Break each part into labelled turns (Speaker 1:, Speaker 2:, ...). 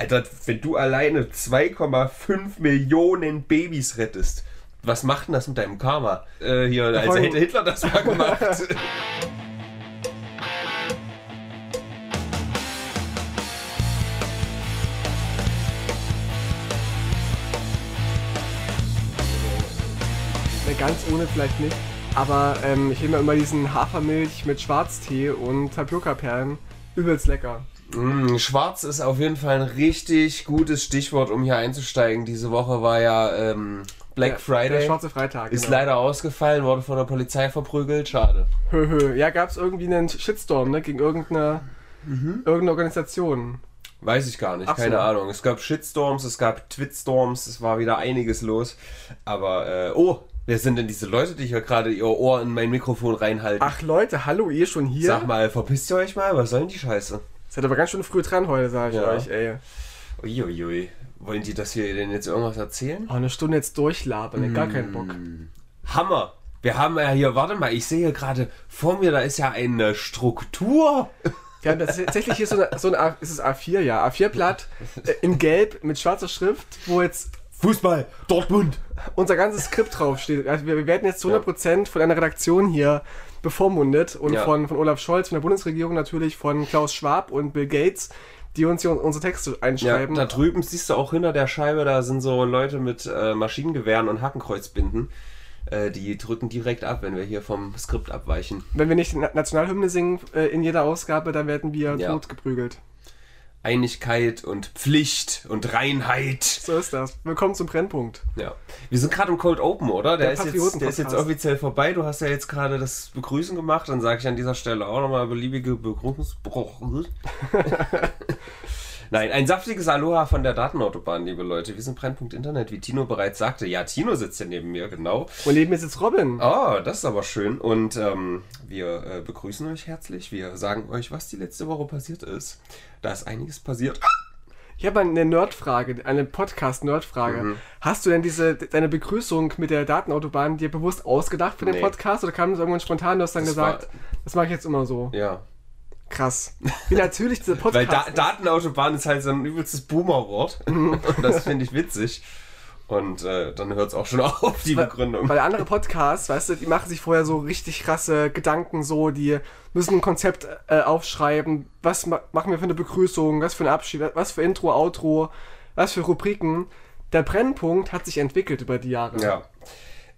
Speaker 1: Alter, wenn du alleine 2,5 Millionen Babys rettest, was macht denn das mit deinem Karma? Äh, hier, als hätte Hitler das mal gemacht.
Speaker 2: Ne, ganz ohne vielleicht nicht. Aber ähm, ich nehme immer diesen Hafermilch mit Schwarztee und Tapioca-Perlen. Übelst lecker.
Speaker 1: Mm, Schwarz ist auf jeden Fall ein richtig gutes Stichwort, um hier einzusteigen. Diese Woche war ja ähm, Black
Speaker 2: Der-
Speaker 1: Friday.
Speaker 2: Der schwarze Freitag.
Speaker 1: ist
Speaker 2: genau.
Speaker 1: leider ausgefallen, wurde von der Polizei verprügelt. Schade.
Speaker 2: Hö, hö. Ja, gab es irgendwie einen Shitstorm, ne? Gegen irgendeine,
Speaker 1: Mhm.
Speaker 2: irgendeine Organisation.
Speaker 1: Weiß ich gar nicht,
Speaker 2: Ach so.
Speaker 1: keine Ahnung. Es gab Shitstorms, es gab Twitstorms, es war wieder einiges los. Aber, äh, oh, wer sind denn diese Leute, die hier gerade ihr Ohr in mein Mikrofon reinhalten?
Speaker 2: Ach Leute, hallo, ihr schon hier?
Speaker 1: Sag mal, verpisst ihr euch mal? Was soll denn die Scheiße?
Speaker 2: Seid aber ganz schön früh dran heute, sag ich
Speaker 1: Ja.
Speaker 2: euch, ey.
Speaker 1: Uiuiui. Wollen die das hier denn jetzt irgendwas erzählen?
Speaker 2: Oh, eine Stunde jetzt durchlabern, ey, gar keinen Bock.
Speaker 1: Hammer! Wir haben ja hier, warte mal, ich sehe gerade vor mir, da ist ja eine Struktur.
Speaker 2: Wir haben tatsächlich hier so eine, so eine A, ist es A4, ja, A4-Blatt äh, in Gelb mit schwarzer Schrift, wo jetzt
Speaker 1: Fußball, Dortmund.
Speaker 2: unser ganzes Skript draufsteht. Also wir, wir werden jetzt zu 100% von einer Redaktion hier bevormundet und
Speaker 1: Ja.
Speaker 2: von, von Olaf Scholz, von der Bundesregierung natürlich, von Klaus Schwab und Bill Gates, die uns hier unsere Texte
Speaker 1: Ja,
Speaker 2: einschreiben.
Speaker 1: da drüben siehst du auch hinter der Scheibe, da sind so Leute mit äh, Maschinengewehren und Hakenkreuzbinden. Äh, die drücken direkt ab, wenn wir hier vom Skript abweichen.
Speaker 2: Wenn wir nicht die Na- Nationalhymne singen äh, in jeder Ausgabe, dann werden wir
Speaker 1: Ja.
Speaker 2: totgeprügelt.
Speaker 1: Einigkeit und Pflicht und Reinheit.
Speaker 2: So ist das. Willkommen zum Brennpunkt.
Speaker 1: Ja. Wir sind gerade im Cold Open, oder? Der,
Speaker 2: Der
Speaker 1: ist, jetzt, der ist jetzt offiziell vorbei. Du hast ja jetzt gerade das Begrüßen gemacht. Dann sage ich an dieser Stelle auch nochmal beliebige Begrüßungsbruch. Nein, ein saftiges Aloha von der Datenautobahn, liebe Leute. Wir sind Brennpunkt Internet, wie Tino bereits sagte. Ja, Tino sitzt ja neben mir, genau.
Speaker 2: Und neben mir sitzt Robin.
Speaker 1: Oh, das ist aber schön. Und ähm, wir äh, begrüßen euch herzlich. Wir sagen euch, was die letzte Woche passiert ist. Da ist einiges passiert.
Speaker 2: Ich habe eine Nerdfrage, eine Podcast-Nerdfrage.
Speaker 1: Mhm.
Speaker 2: Hast du denn diese deine Begrüßung mit der Datenautobahn dir bewusst ausgedacht für den
Speaker 1: Nee.
Speaker 2: Podcast oder kam das irgendwann spontan? Du hast dann
Speaker 1: Das
Speaker 2: gesagt, das mache ich jetzt immer so.
Speaker 1: Ja.
Speaker 2: Krass. Wie natürlich dieser
Speaker 1: Weil
Speaker 2: Podcast.
Speaker 1: da Datenautobahn ist halt so ein übelstes Boomer-Wort. Und das finde ich witzig. Und äh, dann hört es auch schon auf, die Begründung.
Speaker 2: Weil andere Podcasts, weißt du, die machen sich vorher so richtig krasse Gedanken, so, die müssen ein Konzept äh, aufschreiben, was ma machen wir für eine Begrüßung, was für ein Abschied, was für Intro, Outro, was für Rubriken. Der Brennpunkt hat sich entwickelt über die Jahre.
Speaker 1: Ja.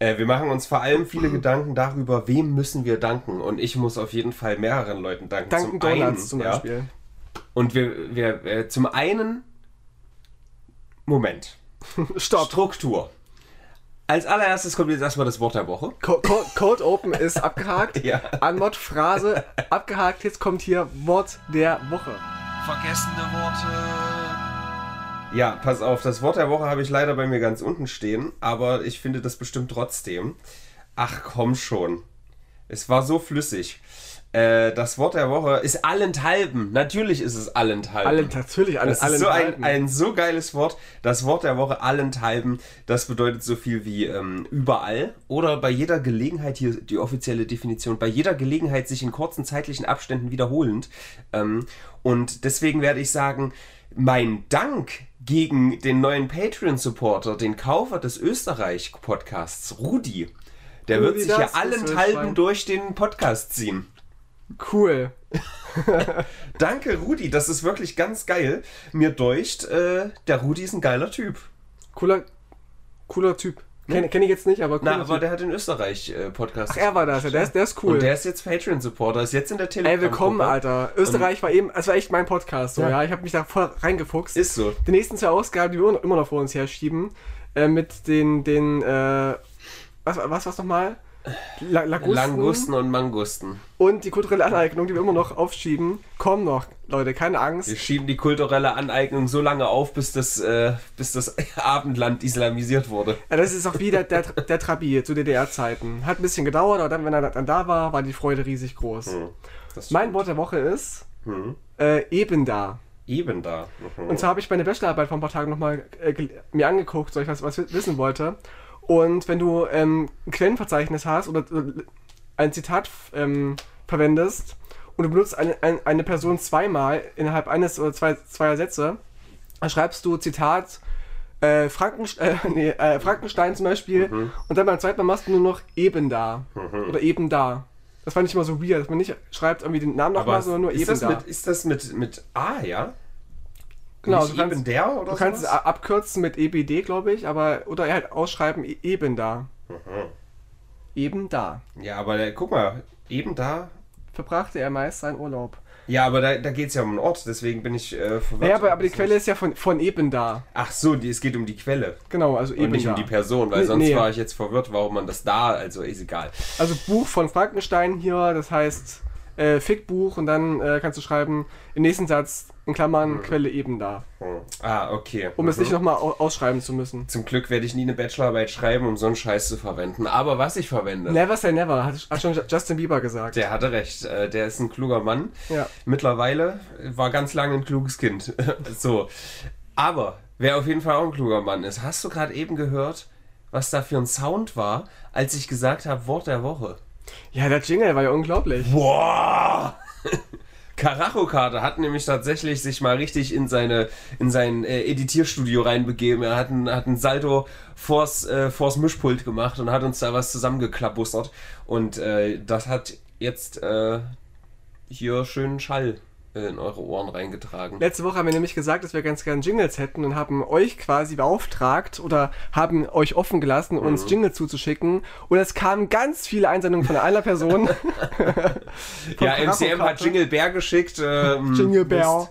Speaker 1: Äh, wir machen uns vor allem viele Gedanken darüber, wem müssen wir danken. Und ich muss auf jeden Fall mehreren Leuten danken.
Speaker 2: Dunkin'
Speaker 1: zum einen,
Speaker 2: zum
Speaker 1: ja.
Speaker 2: Beispiel.
Speaker 1: Und wir, wir äh, zum einen, Moment,
Speaker 2: Stopp.
Speaker 1: Struktur. Als allererstes kommt jetzt erstmal das Wort der Woche.
Speaker 2: Co Co Code Open ist abgehakt.
Speaker 1: Ja.
Speaker 2: Anmod Phrase abgehakt. Jetzt kommt hier Wort der Woche.
Speaker 1: Vergessene Worte. Ja, pass auf, das Wort der Woche habe ich leider bei mir ganz unten stehen, aber ich finde das bestimmt trotzdem. Ach komm schon. Es war so flüssig. Äh, das Wort der Woche ist allenthalben. Natürlich ist es allenthalben.
Speaker 2: Alle, natürlich, alle,
Speaker 1: Das ist so ein, ein so geiles Wort. Das Wort der Woche allenthalben, das bedeutet so viel wie ähm, überall oder bei jeder Gelegenheit, hier die offizielle Definition, bei jeder Gelegenheit sich in kurzen zeitlichen Abständen wiederholend. Ähm, und deswegen werde ich sagen, mein Dank gegen den neuen Patreon-Supporter, den Kaufer des Österreich-Podcasts, Rudi. Der wird
Speaker 2: Rudi,
Speaker 1: sich ja allenthalben durch den Podcast ziehen.
Speaker 2: Cool.
Speaker 1: Danke, Rudi, das ist wirklich ganz geil. Mir deucht, äh, der Rudi ist ein geiler Typ.
Speaker 2: Cooler, cooler Typ. Kenne kenn ich jetzt nicht, aber cooler
Speaker 1: Na, aber der hat den Österreich-Podcast.
Speaker 2: Ach, er war das, ja, der ist, der ist cool.
Speaker 1: Und der ist jetzt Patreon-Supporter, ist jetzt in der Telegram.
Speaker 2: Ey, willkommen, Alter. Österreich war eben, es war echt mein Podcast, so,
Speaker 1: Ja.
Speaker 2: ja. Ich habe mich da voll reingefuchst.
Speaker 1: Ist so.
Speaker 2: Die nächsten zwei Ausgaben, die wir immer noch vor uns herschieben, äh, mit den, den, äh, was, was war's nochmal? La Lagusten
Speaker 1: Langusten und Mangusten.
Speaker 2: und die kulturelle Aneignung, die wir immer noch aufschieben, kommen noch, Leute, keine Angst.
Speaker 1: Wir schieben die kulturelle Aneignung so lange auf, bis das, äh, bis das Abendland islamisiert wurde.
Speaker 2: Ja, das ist auch wie der, der, der Trabi zu DDR-Zeiten. Hat ein bisschen gedauert, aber dann, wenn er dann da war, war die Freude riesig groß.
Speaker 1: Das
Speaker 2: Mein Wort der Woche ist
Speaker 1: Mhm.
Speaker 2: äh, eben da.
Speaker 1: Eben da. Mhm.
Speaker 2: Und zwar habe ich meine Bachelorarbeit vor ein paar Tagen nochmal äh, mir angeguckt, weil ich was, was wissen wollte. Und wenn du ähm, ein Quellenverzeichnis hast oder äh, ein Zitat ähm, verwendest und du benutzt eine, ein, eine Person zweimal innerhalb eines oder zwei, zweier Sätze, dann schreibst du Zitat äh, Frankenst äh, nee, äh, Frankenstein zum Beispiel
Speaker 1: Mhm.
Speaker 2: und dann beim zweiten Mal machst du nur noch eben da oder eben da. Das fand ich immer so weird, dass man nicht schreibt irgendwie den Namen nochmal, sondern nur
Speaker 1: ist,
Speaker 2: eben
Speaker 1: das
Speaker 2: da.
Speaker 1: mit, ist das mit, mit A, ja?
Speaker 2: Genau,
Speaker 1: Nicht
Speaker 2: du kannst-
Speaker 1: eben der oder
Speaker 2: Du kannst es
Speaker 1: sowas?
Speaker 2: abkürzen mit EBD, glaube ich, aber oder halt ausschreiben e- eben da.
Speaker 1: Mhm.
Speaker 2: Eben da.
Speaker 1: Ja, aber der, guck mal, eben da.
Speaker 2: Verbrachte er meist seinen Urlaub.
Speaker 1: Ja, aber da, da geht es ja um einen Ort, deswegen bin ich äh, verwirrt.
Speaker 2: Naja, aber, aber die Quelle ist ja von, von eben da.
Speaker 1: Ach so, die, es geht um die Quelle
Speaker 2: Genau, also eben
Speaker 1: und nicht
Speaker 2: da.
Speaker 1: um die Person, weil
Speaker 2: Nee,
Speaker 1: sonst
Speaker 2: nee.
Speaker 1: war ich jetzt verwirrt, warum man das da, also ist egal.
Speaker 2: Also Buch von Frankenstein hier, das heißt äh, Fickbuch und dann äh, kannst du schreiben, im nächsten Satz, in Klammern, Quelle eben da.
Speaker 1: Hm. Ah, okay.
Speaker 2: Um es
Speaker 1: Mhm.
Speaker 2: nicht nochmal au ausschreiben zu müssen.
Speaker 1: Zum Glück werde ich nie eine Bachelorarbeit schreiben, um so einen Scheiß zu verwenden. Aber was ich verwende,
Speaker 2: Never say never, hat, hat schon Justin Bieber gesagt.
Speaker 1: der hatte recht. Äh, Der ist ein kluger Mann.
Speaker 2: Ja.
Speaker 1: Mittlerweile war ganz lange ein kluges Kind. so. Aber wer auf jeden Fall auch ein kluger Mann ist, hast du gerade eben gehört, was da für ein Sound war, als ich gesagt habe, Wort der Woche?
Speaker 2: Ja, der Jingle war ja unglaublich.
Speaker 1: Boah! Karacho-Karte hat nämlich tatsächlich sich mal richtig in seine in sein äh, Editierstudio reinbegeben. Er hat ein, hat ein Salto vors, äh, vors Mischpult gemacht und hat uns da was zusammengeklabustert. Und äh, das hat jetzt äh, hier schönen Schall in eure Ohren reingetragen.
Speaker 2: Letzte Woche haben wir nämlich gesagt, dass wir ganz gern Jingles hätten und haben euch quasi beauftragt oder haben euch offen gelassen,
Speaker 1: Mhm.
Speaker 2: uns Jingles zuzuschicken. Und es kamen ganz viele Einsendungen von einer Person.
Speaker 1: Ja,
Speaker 2: Karacho-Karte.
Speaker 1: MCM hat Jingle Bär geschickt. Ähm,
Speaker 2: Jingle
Speaker 1: Mist.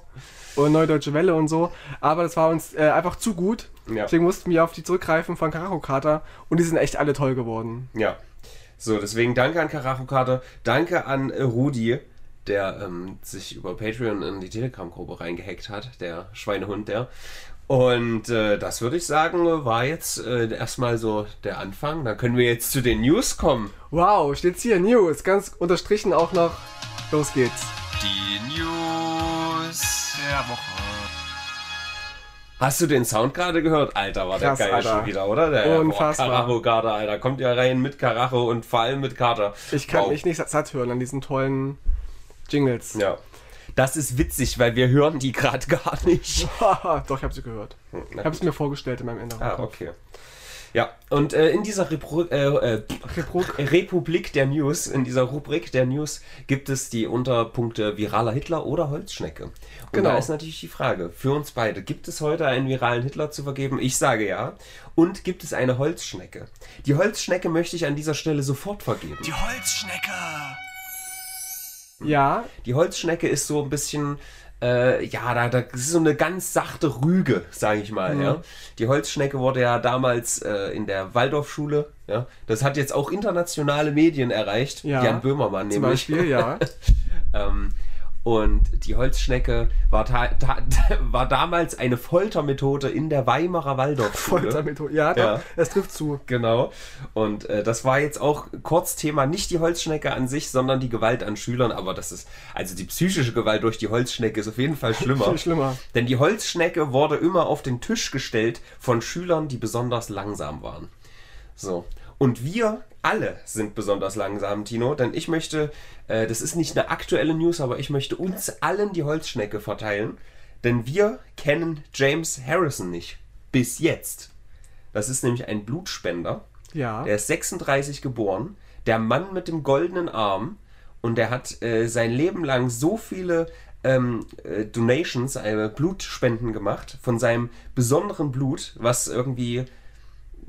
Speaker 2: und Neue Deutsche Welle und so. Aber das war uns äh, einfach zu gut.
Speaker 1: Ja.
Speaker 2: Deswegen mussten wir auf die zurückgreifen von Karacho Kater und die sind echt alle toll geworden.
Speaker 1: Ja. So, deswegen danke an Karacho-Karte, danke an äh, Rudi, der ähm, sich über Patreon in die Telegram-Gruppe reingehackt hat, der Schweinehund, der. Und äh, das würde ich sagen, war jetzt äh, erstmal so der Anfang. Dann können wir jetzt zu den News kommen.
Speaker 2: Wow, steht's hier, News, ganz unterstrichen auch noch. Los geht's.
Speaker 1: Die News.
Speaker 2: Der Woche.
Speaker 1: Hast du den Sound gerade gehört? Alter, war der
Speaker 2: Krass,
Speaker 1: geil
Speaker 2: Alter.
Speaker 1: schon wieder, oder? Der
Speaker 2: Unfassbar.
Speaker 1: Karacho-Karte, Alter. Kommt ja rein mit Karacho und vor allem mit Kater.
Speaker 2: Ich kann
Speaker 1: Wow.
Speaker 2: mich nicht satt hören an diesen tollen Jingles.
Speaker 1: Ja. Das ist witzig, weil wir hören die gerade gar nicht.
Speaker 2: Doch, ich habe sie gehört. Ich
Speaker 1: Na
Speaker 2: habe es mir vorgestellt in meinem Inneren.
Speaker 1: Ah, okay. Ja, und äh, in dieser Repro äh, äh, Republik der News, in dieser Rubrik der News, gibt es die Unterpunkte viraler Hitler oder Holzschnecke. Und
Speaker 2: Genau.
Speaker 1: da ist natürlich die Frage, für uns beide, gibt es heute einen viralen Hitler zu vergeben? Ich sage ja. Und gibt es eine Holzschnecke? Die Holzschnecke möchte ich an dieser Stelle sofort vergeben.
Speaker 3: Die Holzschnecke.
Speaker 2: Ja,
Speaker 1: Die Holzschnecke ist so ein bisschen, äh, ja, da, da das ist so eine ganz sachte Rüge, sage ich mal.
Speaker 2: Mhm.
Speaker 1: Ja. Die Holzschnecke wurde ja damals äh, in der Waldorfschule, ja, das hat jetzt auch internationale Medien erreicht,
Speaker 2: Ja.
Speaker 1: Jan Böhmermann
Speaker 2: zum
Speaker 1: nämlich.
Speaker 2: Beispiel, ja.
Speaker 1: Ähm, und die Holzschnecke war, war damals eine Foltermethode in der Weimarer Waldorfschule.
Speaker 2: Foltermethode. Ja, doch,
Speaker 1: Ja.
Speaker 2: das trifft zu.
Speaker 1: Genau. Und äh, das war jetzt auch kurz Thema, nicht die Holzschnecke an sich, sondern die Gewalt an Schülern. Aber das ist, also die psychische Gewalt durch die Holzschnecke ist auf jeden Fall schlimmer.
Speaker 2: Viel schlimmer.
Speaker 1: Denn die Holzschnecke wurde immer auf den Tisch gestellt von Schülern, die besonders langsam waren. So. Und wir alle sind besonders langsam, Tino, denn ich möchte, äh, das ist nicht eine aktuelle News, aber ich möchte uns allen die Holzschnecke verteilen, denn wir kennen James Harrison nicht. Bis jetzt. Das ist nämlich ein Blutspender.
Speaker 2: Ja.
Speaker 1: Der ist 36 geboren, der Mann mit dem goldenen Arm und der hat äh, sein Leben lang so viele ähm, äh, Donations, äh, Blutspenden gemacht von seinem besonderen Blut, was irgendwie,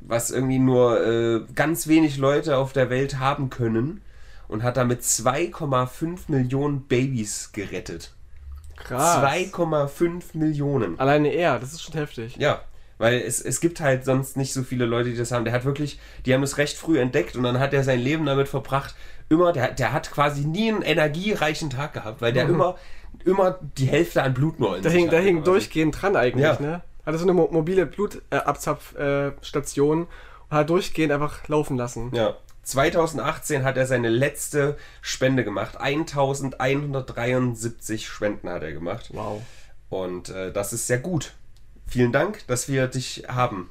Speaker 1: was irgendwie nur äh, ganz wenig Leute auf der Welt haben können und hat damit 2,5 Millionen Babys gerettet.
Speaker 2: Krass.
Speaker 1: 2,5 Millionen.
Speaker 2: Alleine er, das ist schon heftig.
Speaker 1: Ja, weil es, es gibt halt sonst nicht so viele Leute, die das haben. Der hat wirklich, die haben es recht früh entdeckt und dann hat er sein Leben damit verbracht. Immer, der, der hat quasi nie einen energiereichen Tag gehabt, weil der immer, immer die Hälfte an Blut nur in
Speaker 2: Da
Speaker 1: sich
Speaker 2: hing, da
Speaker 1: hatte
Speaker 2: hing
Speaker 1: quasi.
Speaker 2: durchgehend dran eigentlich,
Speaker 1: Ja.
Speaker 2: ne? Hatte so eine mo mobile Blutabzapfstation und hat durchgehend einfach laufen lassen.
Speaker 1: Ja. 2018 hat er seine letzte Spende gemacht. 1173 Spenden hat er gemacht.
Speaker 2: Wow.
Speaker 1: Und äh, das ist sehr gut. Vielen Dank, dass wir dich haben.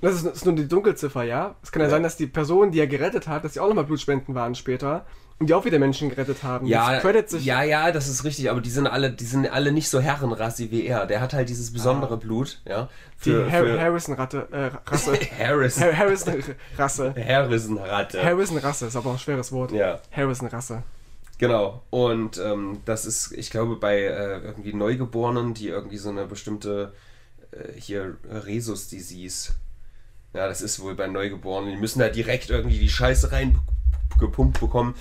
Speaker 2: Und das ist, ist nur die Dunkelziffer, ja? Es kann ja,
Speaker 1: Ja.
Speaker 2: sein, dass die Person, die er gerettet hat, dass sie auch nochmal Blutspenden waren später. Und die auch wieder Menschen gerettet haben.
Speaker 1: Ja, ja, ja, das ist richtig, aber die sind alle, die sind alle nicht so herrenrassig wie er. Der hat halt dieses besondere Blut, ja.
Speaker 2: Ah. die
Speaker 1: Für,
Speaker 2: Har
Speaker 1: für
Speaker 2: Harrison-Ratte, äh, Rasse.
Speaker 1: Harris.
Speaker 2: Har Harrison-Rasse.
Speaker 1: Harrison-Ratte.
Speaker 2: Harrison-Rasse ist aber auch ein schweres Wort.
Speaker 1: Ja.
Speaker 2: Harrison-Rasse.
Speaker 1: Genau. Und ähm, das ist, ich glaube, bei äh, irgendwie Neugeborenen, die irgendwie so eine bestimmte äh, hier Rhesus-Disease. Ja, das ist wohl bei Neugeborenen. Die müssen da direkt irgendwie die Scheiße reingepumpt bekommen.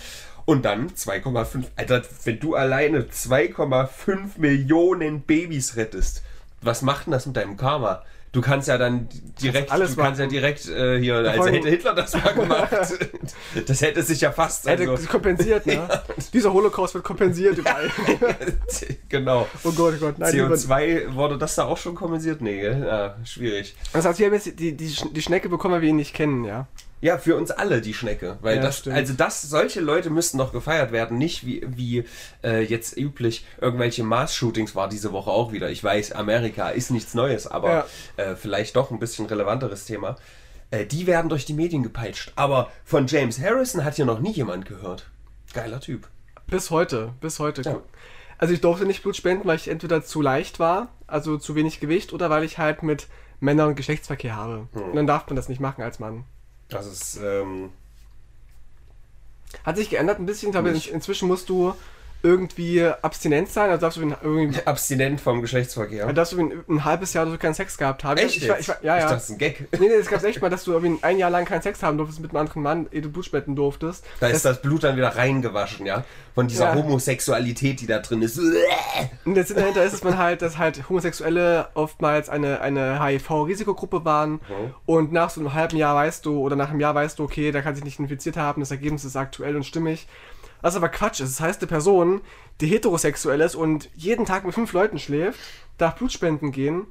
Speaker 1: Und dann 2,5. Alter, wenn du alleine 2,5 Millionen Babys rettest, was macht denn das mit deinem Karma? Du kannst ja dann direkt,
Speaker 2: alles
Speaker 1: du kannst ja direkt äh, hier, als
Speaker 2: allem-
Speaker 1: hätte Hitler das mal gemacht. das hätte sich ja fast.
Speaker 2: Hätte
Speaker 1: Also,
Speaker 2: kompensiert, ne? Dieser Holocaust wird kompensiert überall.
Speaker 1: genau.
Speaker 2: oh Gott, oh Gott. Nein, lieber-
Speaker 1: CO2 wurde das da auch schon kompensiert? Nee, ja, schwierig.
Speaker 2: Das heißt, wir haben jetzt die, die, die Schnecke bekommen, weil wir ihn nicht kennen, ja.
Speaker 1: Ja, für uns alle die Schnecke. Weil
Speaker 2: Ja,
Speaker 1: das,
Speaker 2: stimmt.
Speaker 1: also das, solche Leute müssten noch gefeiert werden, nicht wie, wie äh, jetzt üblich irgendwelche Mars-Shootings war diese Woche auch wieder. Ich weiß, Amerika ist nichts Neues, aber
Speaker 2: Ja.
Speaker 1: äh, vielleicht doch ein bisschen relevanteres Thema. Äh, die werden durch die Medien gepeitscht. Aber von James Harrison hat hier noch nie jemand gehört. Geiler Typ.
Speaker 2: Bis heute, bis heute.
Speaker 1: Ja.
Speaker 2: Also ich durfte nicht Blut spenden, weil ich entweder zu leicht war, also zu wenig Gewicht, oder weil ich halt mit Männern Geschlechtsverkehr habe.
Speaker 1: Hm.
Speaker 2: Und dann darf man das nicht machen als Mann.
Speaker 1: Das ist, ähm,
Speaker 2: Hat sich geändert ein bisschen. In,
Speaker 1: Nicht.
Speaker 2: inzwischen musst du irgendwie abstinent sein, also darfst du irgendwie
Speaker 1: abstinent vom Geschlechtsverkehr.
Speaker 2: Also, dass du ein, ein halbes Jahr so keinen Sex gehabt hast.
Speaker 1: Echt?
Speaker 2: Ich, war- ich, war- ja,
Speaker 1: Ich
Speaker 2: ja.
Speaker 1: dachte, das ist ein Gag.
Speaker 2: nee, nee, es gab echt mal, dass du irgendwie ein Jahr lang keinen Sex haben durftest mit einem anderen Mann, ehe du Blut spenden durftest.
Speaker 1: Da ist das Blut dann wieder reingewaschen, ja? Von dieser
Speaker 2: Ja.
Speaker 1: Homosexualität, die da drin ist.
Speaker 2: Und der Sinn dahinter ist, dass man halt, dass halt Homosexuelle oftmals eine, eine HIV-Risikogruppe waren und nach so einem halben Jahr weißt du, oder nach einem Jahr weißt du, okay, da kann sich nicht infiziert haben, das Ergebnis ist aktuell und stimmig. Was aber Quatsch ist. Das heißt, eine Person, die heterosexuell ist und jeden Tag mit fünf Leuten schläft, darf Blutspenden gehen.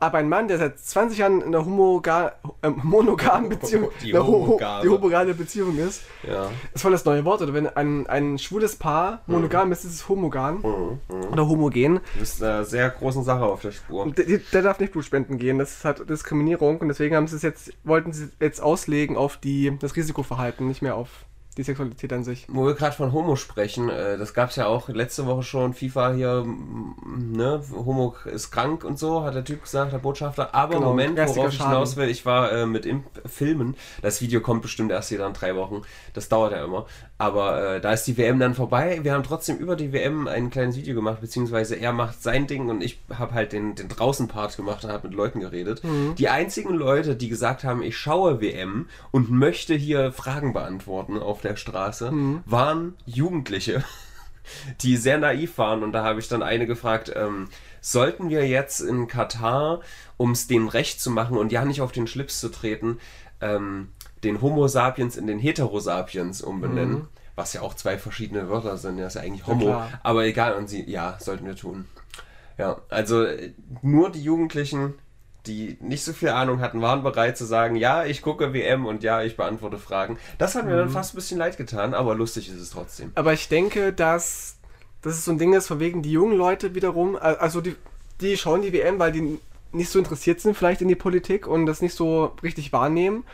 Speaker 2: Aber ein Mann, der seit 20 Jahren in einer homoga äh, monogamen Beziehung,
Speaker 1: Die
Speaker 2: ho-
Speaker 1: homogame.
Speaker 2: Beziehung ist,
Speaker 1: Ja.
Speaker 2: das ist voll das neue Wort, oder wenn ein, ein schwules Paar monogam ist, ist es homogam oder homogen.
Speaker 1: Du bist einer sehr großen Sache auf der Spur.
Speaker 2: Der, der darf nicht Blut spenden gehen, das ist halt Diskriminierung und deswegen haben sie es jetzt, wollten sie es jetzt auslegen auf die, das Risikoverhalten, nicht mehr auf die Sexualität an sich.
Speaker 1: Wo wir gerade von Homo sprechen, äh, das gab es ja auch letzte Woche schon, FIFA hier, ne, Homo ist krank und so, hat der Typ gesagt, der Botschafter. Aber
Speaker 2: Genau,
Speaker 1: Moment, worauf ich hinaus will, ich war äh, mit im Filmen, das Video kommt bestimmt erst wieder in drei Wochen, das dauert ja immer. Aber äh, da ist die WM dann vorbei, wir haben trotzdem über die WM ein kleines Video gemacht, beziehungsweise er macht sein Ding und ich habe halt den, den Draußen-Part gemacht und habe mit Leuten geredet.
Speaker 2: Mhm.
Speaker 1: Die einzigen Leute, die gesagt haben, ich schaue WM und möchte hier Fragen beantworten auf der Straße,
Speaker 2: Mhm.
Speaker 1: waren Jugendliche, die sehr naiv waren. Und da habe ich dann eine gefragt, ähm, sollten wir jetzt in Katar, um es denen recht zu machen und ja nicht auf den Schlips zu treten, ähm, den Homo sapiens in den Heterosapiens umbenennen? Was ja auch zwei verschiedene Wörter sind, das ist ja eigentlich Homo.
Speaker 2: klar.
Speaker 1: aber egal, und sie, ja, sollten wir tun. Ja, also äh, nur die Jugendlichen, die nicht so viel Ahnung hatten, waren bereit zu sagen, ja, ich gucke WM und ja, ich beantworte Fragen. Das hat mir
Speaker 2: Mhm.
Speaker 1: dann fast ein bisschen leid getan, aber lustig ist es trotzdem.
Speaker 2: Aber ich denke, dass das ist so ein Ding ist, von wegen die jungen Leute wiederum, also die, die schauen die WM, weil die nicht so interessiert sind vielleicht in die Politik und das nicht so richtig wahrnehmen.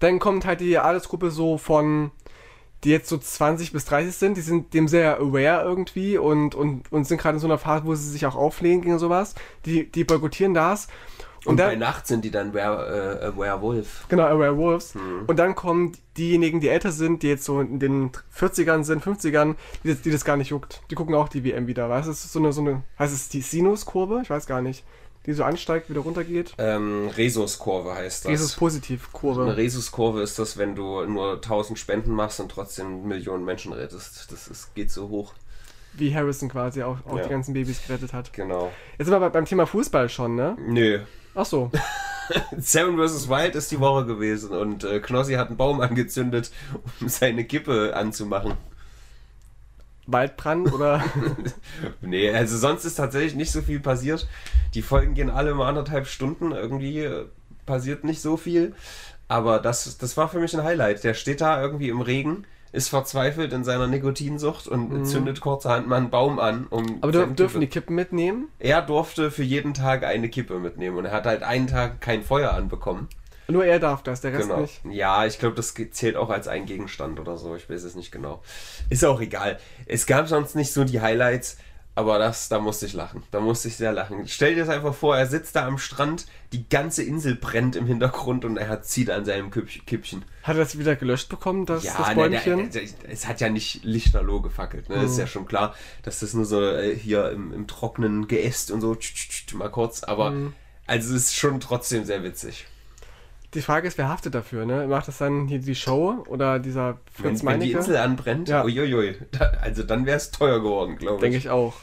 Speaker 2: Dann kommt halt die Altersgruppe so von, die jetzt so 20 bis 30 sind, die sind dem sehr aware irgendwie und, und, und sind gerade in so einer Phase, wo sie sich auch auflehnen gegen sowas. Die, die boykottieren das.
Speaker 1: Und,
Speaker 2: Und
Speaker 1: bei
Speaker 2: dann,
Speaker 1: Nacht sind die dann Were, äh, Werewolf.
Speaker 2: Genau, Aware Wolves. Und dann kommen diejenigen, die älter sind, die jetzt so in den 40ern sind, 50ern, die, das- die das gar nicht juckt. Die gucken auch die WM wieder. Weißt du, es ist so eine, so eine, heißt es die Sinuskurve? Ich weiß gar nicht. Die so ansteigt, wieder runtergeht.
Speaker 1: Ähm, Rhesuskurve heißt das.
Speaker 2: Jesus
Speaker 1: Eine. Rhesuskurve ist das, wenn du nur 1000 Spenden machst und trotzdem Millionen Menschen rettest. Das ist, geht so hoch.
Speaker 2: Wie Harrison quasi auch, auch
Speaker 1: Ja.
Speaker 2: die ganzen Babys gerettet hat.
Speaker 1: Genau.
Speaker 2: Jetzt sind wir bei- beim Thema Fußball schon, ne?
Speaker 1: Nö.
Speaker 2: Ach so.
Speaker 1: Seven vs. Wild ist die Woche gewesen und äh, Knossi hat einen Baum angezündet, um seine Kippe anzumachen.
Speaker 2: Waldbrand oder.
Speaker 1: Nee, also sonst ist tatsächlich nicht so viel passiert. Die Folgen gehen alle immer anderthalb Stunden. Irgendwie äh, passiert nicht so viel. Aber das, das war für mich ein Highlight. Der steht da irgendwie im Regen, ist verzweifelt in seiner Nikotinsucht und zündet kurzerhand mal einen Baum an. Um
Speaker 2: Aber dürfen die
Speaker 1: Kippe-
Speaker 2: Kippen mitnehmen?
Speaker 1: Er durfte für jeden Tag eine Kippe mitnehmen und er hat halt einen Tag kein Feuer anbekommen.
Speaker 2: Nur er darf das, der Rest
Speaker 1: Genau.
Speaker 2: nicht.
Speaker 1: Ja, ich glaube, das zählt auch als ein Gegenstand oder so. Ich weiß es nicht genau. Ist auch egal. Es gab sonst nicht so die Highlights, aber das, da musste ich lachen. Da musste ich sehr lachen. Stell dir das einfach vor, er sitzt da am Strand, die ganze Insel brennt im Hintergrund und er zieht an seinem Kippchen.
Speaker 2: Hat er das wieder gelöscht bekommen, das, das
Speaker 1: ne,
Speaker 2: Bäumchen?
Speaker 1: der, es hat ja nicht lichterloh gefackelt. Ne?
Speaker 2: Mhm.
Speaker 1: Ist ja schon klar, dass das nur so äh, hier im, im Trockenen geäst und so tsch, tsch, tsch, mal kurz. Aber
Speaker 2: Mhm.
Speaker 1: also es ist schon trotzdem sehr witzig.
Speaker 2: Die Frage ist, wer haftet dafür, ne? Macht das dann hier die Show oder dieser
Speaker 1: Wenn,
Speaker 2: Fritz
Speaker 1: wenn die
Speaker 2: Meinecke?
Speaker 1: Insel anbrennt,
Speaker 2: Ja.
Speaker 1: uiuiui, da, also dann wäre es teuer geworden, glaube ich.
Speaker 2: Denke ich auch.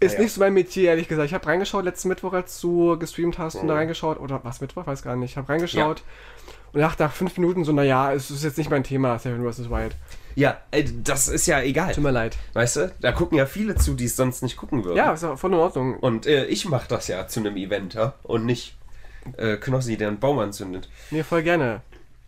Speaker 2: Ist
Speaker 1: Naja.
Speaker 2: nicht so mein Metier, ehrlich gesagt. Ich habe reingeschaut, letzten Mittwoch, als du gestreamt hast und da
Speaker 1: Mhm.
Speaker 2: reingeschaut. Oder was, Mittwoch? Weiß gar nicht. Ich habe reingeschaut und dachte nach fünf Minuten so, naja, es ist jetzt nicht mein Thema, Seven vs. Wild.
Speaker 1: Ja, äh, das ist ja egal.
Speaker 2: Tut mir leid.
Speaker 1: Weißt du, da gucken ja viele zu, die es sonst nicht gucken würden.
Speaker 2: Ja, ist auch voll in Ordnung.
Speaker 1: Und äh, ich mache das ja zu einem Event, ja? Und nicht äh, Knossi, der einen Baum anzündet.
Speaker 2: Nee, voll gerne.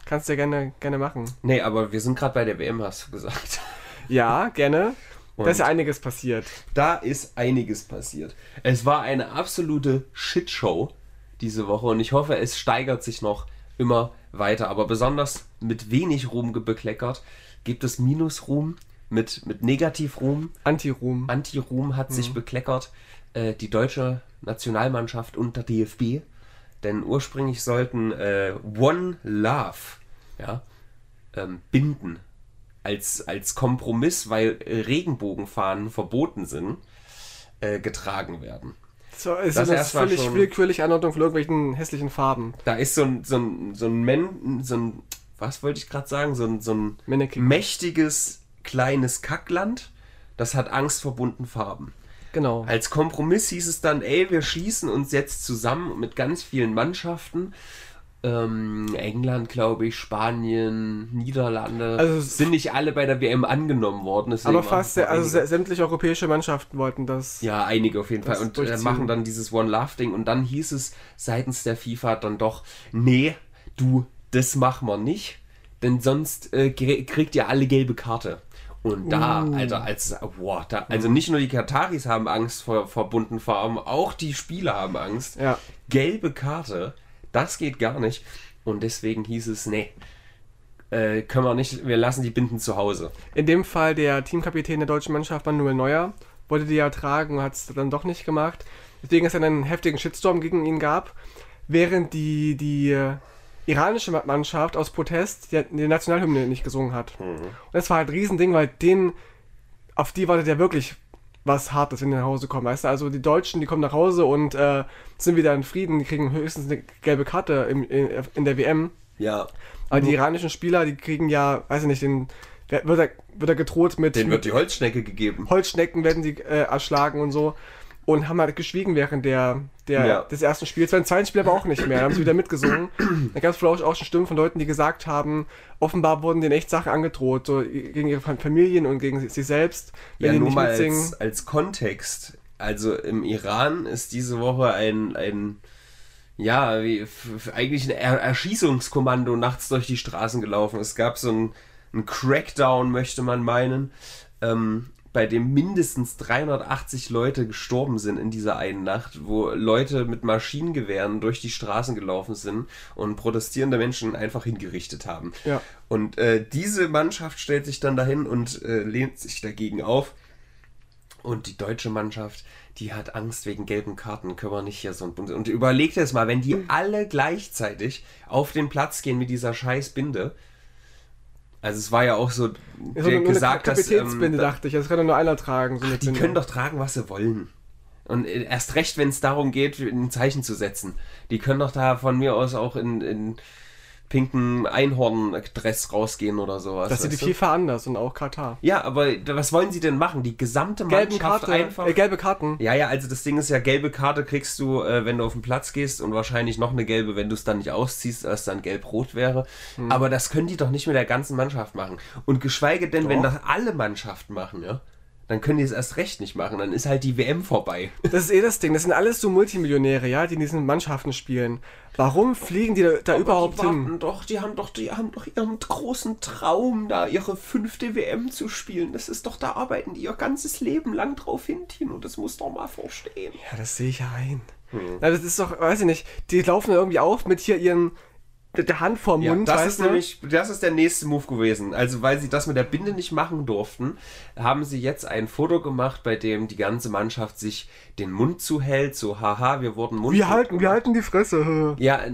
Speaker 2: Kannst du ja gerne, gerne machen.
Speaker 1: Nee, aber wir sind gerade bei der WM, hast du gesagt.
Speaker 2: Ja, gerne. da
Speaker 1: Und-
Speaker 2: ist ja einiges passiert.
Speaker 1: Da ist einiges passiert. Es war eine absolute Shitshow diese Woche und ich hoffe, es steigert sich noch immer weiter. Aber besonders mit wenig Ruhm bekleckert gibt es Minusruhm mit, mit Negativruhm.
Speaker 2: Anti-Ruhm.
Speaker 1: Anti-Ruhm hat sich bekleckert. Äh, die deutsche Nationalmannschaft und der DFB. Denn ursprünglich sollten äh, One Love ja, ähm, binden als, als Kompromiss, weil Regenbogenfahnen verboten sind, äh, getragen werden.
Speaker 2: So, ist
Speaker 1: Das mal
Speaker 2: völlig
Speaker 1: schon-
Speaker 2: willkürliche Anordnung von irgendwelchen hässlichen Farben.
Speaker 1: Da ist so ein, so ein, so ein, Men, so ein was wollte ich gerade sagen, so ein, so ein mächtiges kleines Kackland, das hat angstverbunden Farben.
Speaker 2: Genau.
Speaker 1: Als Kompromiss hieß es dann, ey, wir schließen uns jetzt zusammen mit ganz vielen Mannschaften. Ähm, England, glaube ich, Spanien, Niederlande.
Speaker 2: Also
Speaker 1: sind nicht alle bei der WM angenommen worden.
Speaker 2: Aber fast, also
Speaker 1: einige.
Speaker 2: sämtliche europäische Mannschaften wollten das.
Speaker 1: Ja, einige auf jeden Fall. Und äh, machen dann dieses One Love Ding. Und dann hieß es seitens der FIFA dann doch, nee, du, das machen wir nicht. Denn sonst äh, krie- kriegt ihr alle gelbe Karte. Und da,
Speaker 2: Uh.
Speaker 1: Alter, als, boah, da, also nicht nur die Kataris haben Angst vor, vor bunten Farben, auch die Spieler haben Angst.
Speaker 2: Ja.
Speaker 1: Gelbe Karte, das geht gar nicht. Und deswegen hieß es, nee, äh, können wir nicht, wir lassen die Binden zu Hause.
Speaker 2: In dem Fall der Teamkapitän der deutschen Mannschaft, Manuel Neuer, wollte die ja tragen und hat es dann doch nicht gemacht. Deswegen es dann einen heftigen Shitstorm gegen ihn gab, während die, die äh, iranische Ma- Mannschaft aus Protest die, die Nationalhymne nicht gesungen hat. Und das war halt ein Riesending, weil den, auf die wartet ja wirklich was Hartes, wenn die nach Hause kommen. Weißt du? Also die Deutschen, die kommen nach Hause und äh, sind wieder in Frieden, die kriegen höchstens eine gelbe Karte im, in, in der WM.
Speaker 1: Ja.
Speaker 2: Aber die iranischen Spieler, die kriegen ja, weiß ich nicht, den, wird, er, wird er gedroht mit,
Speaker 1: Den wird die Holzschnecke gegeben.
Speaker 2: Holzschnecken, werden sie äh, erschlagen und so. Und haben halt geschwiegen während der, der,
Speaker 1: Ja.
Speaker 2: des ersten Spiels. Beim zweiten Spiel aber auch nicht mehr. Da haben sie wieder mitgesungen. Da gab es wohl auch, schon Stimmen von Leuten, die gesagt haben, offenbar wurden denen echt Sachen angedroht, so gegen ihre Familien und gegen sich selbst, wenn
Speaker 1: Ja, nur mal als, als Kontext. Also im Iran ist diese Woche ein, ein ja, wie, eigentlich ein er Erschießungskommando nachts durch die Straßen gelaufen. Es gab so ein, ein Crackdown, möchte man meinen, ähm, bei dem mindestens 380 Leute gestorben sind in dieser einen Nacht, wo Leute mit Maschinengewehren durch die Straßen gelaufen sind und protestierende Menschen einfach hingerichtet haben.
Speaker 2: Ja.
Speaker 1: Und äh, diese Mannschaft stellt sich dann dahin und äh, lehnt sich dagegen auf. Und die deutsche Mannschaft, die hat Angst wegen gelben Karten, können wir nicht hier so ein Bund. Und überleg dir das mal, wenn die alle gleichzeitig auf den Platz gehen mit dieser scheiß Binde. Also es war ja auch so,
Speaker 2: so
Speaker 1: der
Speaker 2: eine, eine
Speaker 1: gesagt, dass
Speaker 2: Kapitänsbinde,
Speaker 1: ähm,
Speaker 2: dachte ich. Das kann doch nur einer tragen. So eine
Speaker 1: die
Speaker 2: Binde.
Speaker 1: können doch tragen, was sie wollen. Und äh, erst recht, wenn es darum geht, ein Zeichen zu setzen. Die können doch da von mir aus auch in, in pinken Einhorn-Dress rausgehen oder sowas.
Speaker 2: Das sieht die? FIFA anders und auch Katar.
Speaker 1: Ja, aber was wollen sie denn machen? Die gesamte
Speaker 2: Gelben
Speaker 1: Mannschaft
Speaker 2: Karte,
Speaker 1: einfach.
Speaker 2: äh, gelbe Karten.
Speaker 1: ja, ja, also das Ding ist ja, gelbe Karte kriegst du, äh, wenn du auf den Platz gehst und wahrscheinlich noch eine gelbe, wenn du es dann nicht ausziehst, als dann gelb-rot wäre.
Speaker 2: Hm.
Speaker 1: Aber das können die doch nicht mit der ganzen Mannschaft machen. Und geschweige denn, wenn
Speaker 2: Doch.
Speaker 1: das alle Mannschaften machen, ja, dann können die es erst recht nicht machen. Dann ist halt die WM vorbei.
Speaker 2: Das ist eh das Ding. Das sind alles so Multimillionäre, ja, die in diesen Mannschaften spielen. Warum fliegen die da, da überhaupt
Speaker 1: die
Speaker 2: hin?
Speaker 1: warten doch, die haben doch, die haben doch ihren großen Traum, da ihre fünfte WM zu spielen. Das ist doch, da arbeiten die ihr ganzes Leben lang drauf hin, Tino. Das muss doch mal verstehen.
Speaker 2: Ja, das sehe ich ja ein.
Speaker 1: Hm.
Speaker 2: Na, das ist doch, weiß ich nicht, die laufen irgendwie auf mit hier ihren, der Hand vorm
Speaker 1: Ja,
Speaker 2: Mund,
Speaker 1: das
Speaker 2: weißt
Speaker 1: ist
Speaker 2: du?
Speaker 1: nämlich, das ist der nächste Move gewesen. Also, weil sie das mit der Binde nicht machen durften, haben sie jetzt ein Foto gemacht, bei dem die ganze Mannschaft sich den Mund zuhält, so, haha, wir wurden Mund.
Speaker 2: wir halten, wir halten die Fresse.
Speaker 1: Ja, äh,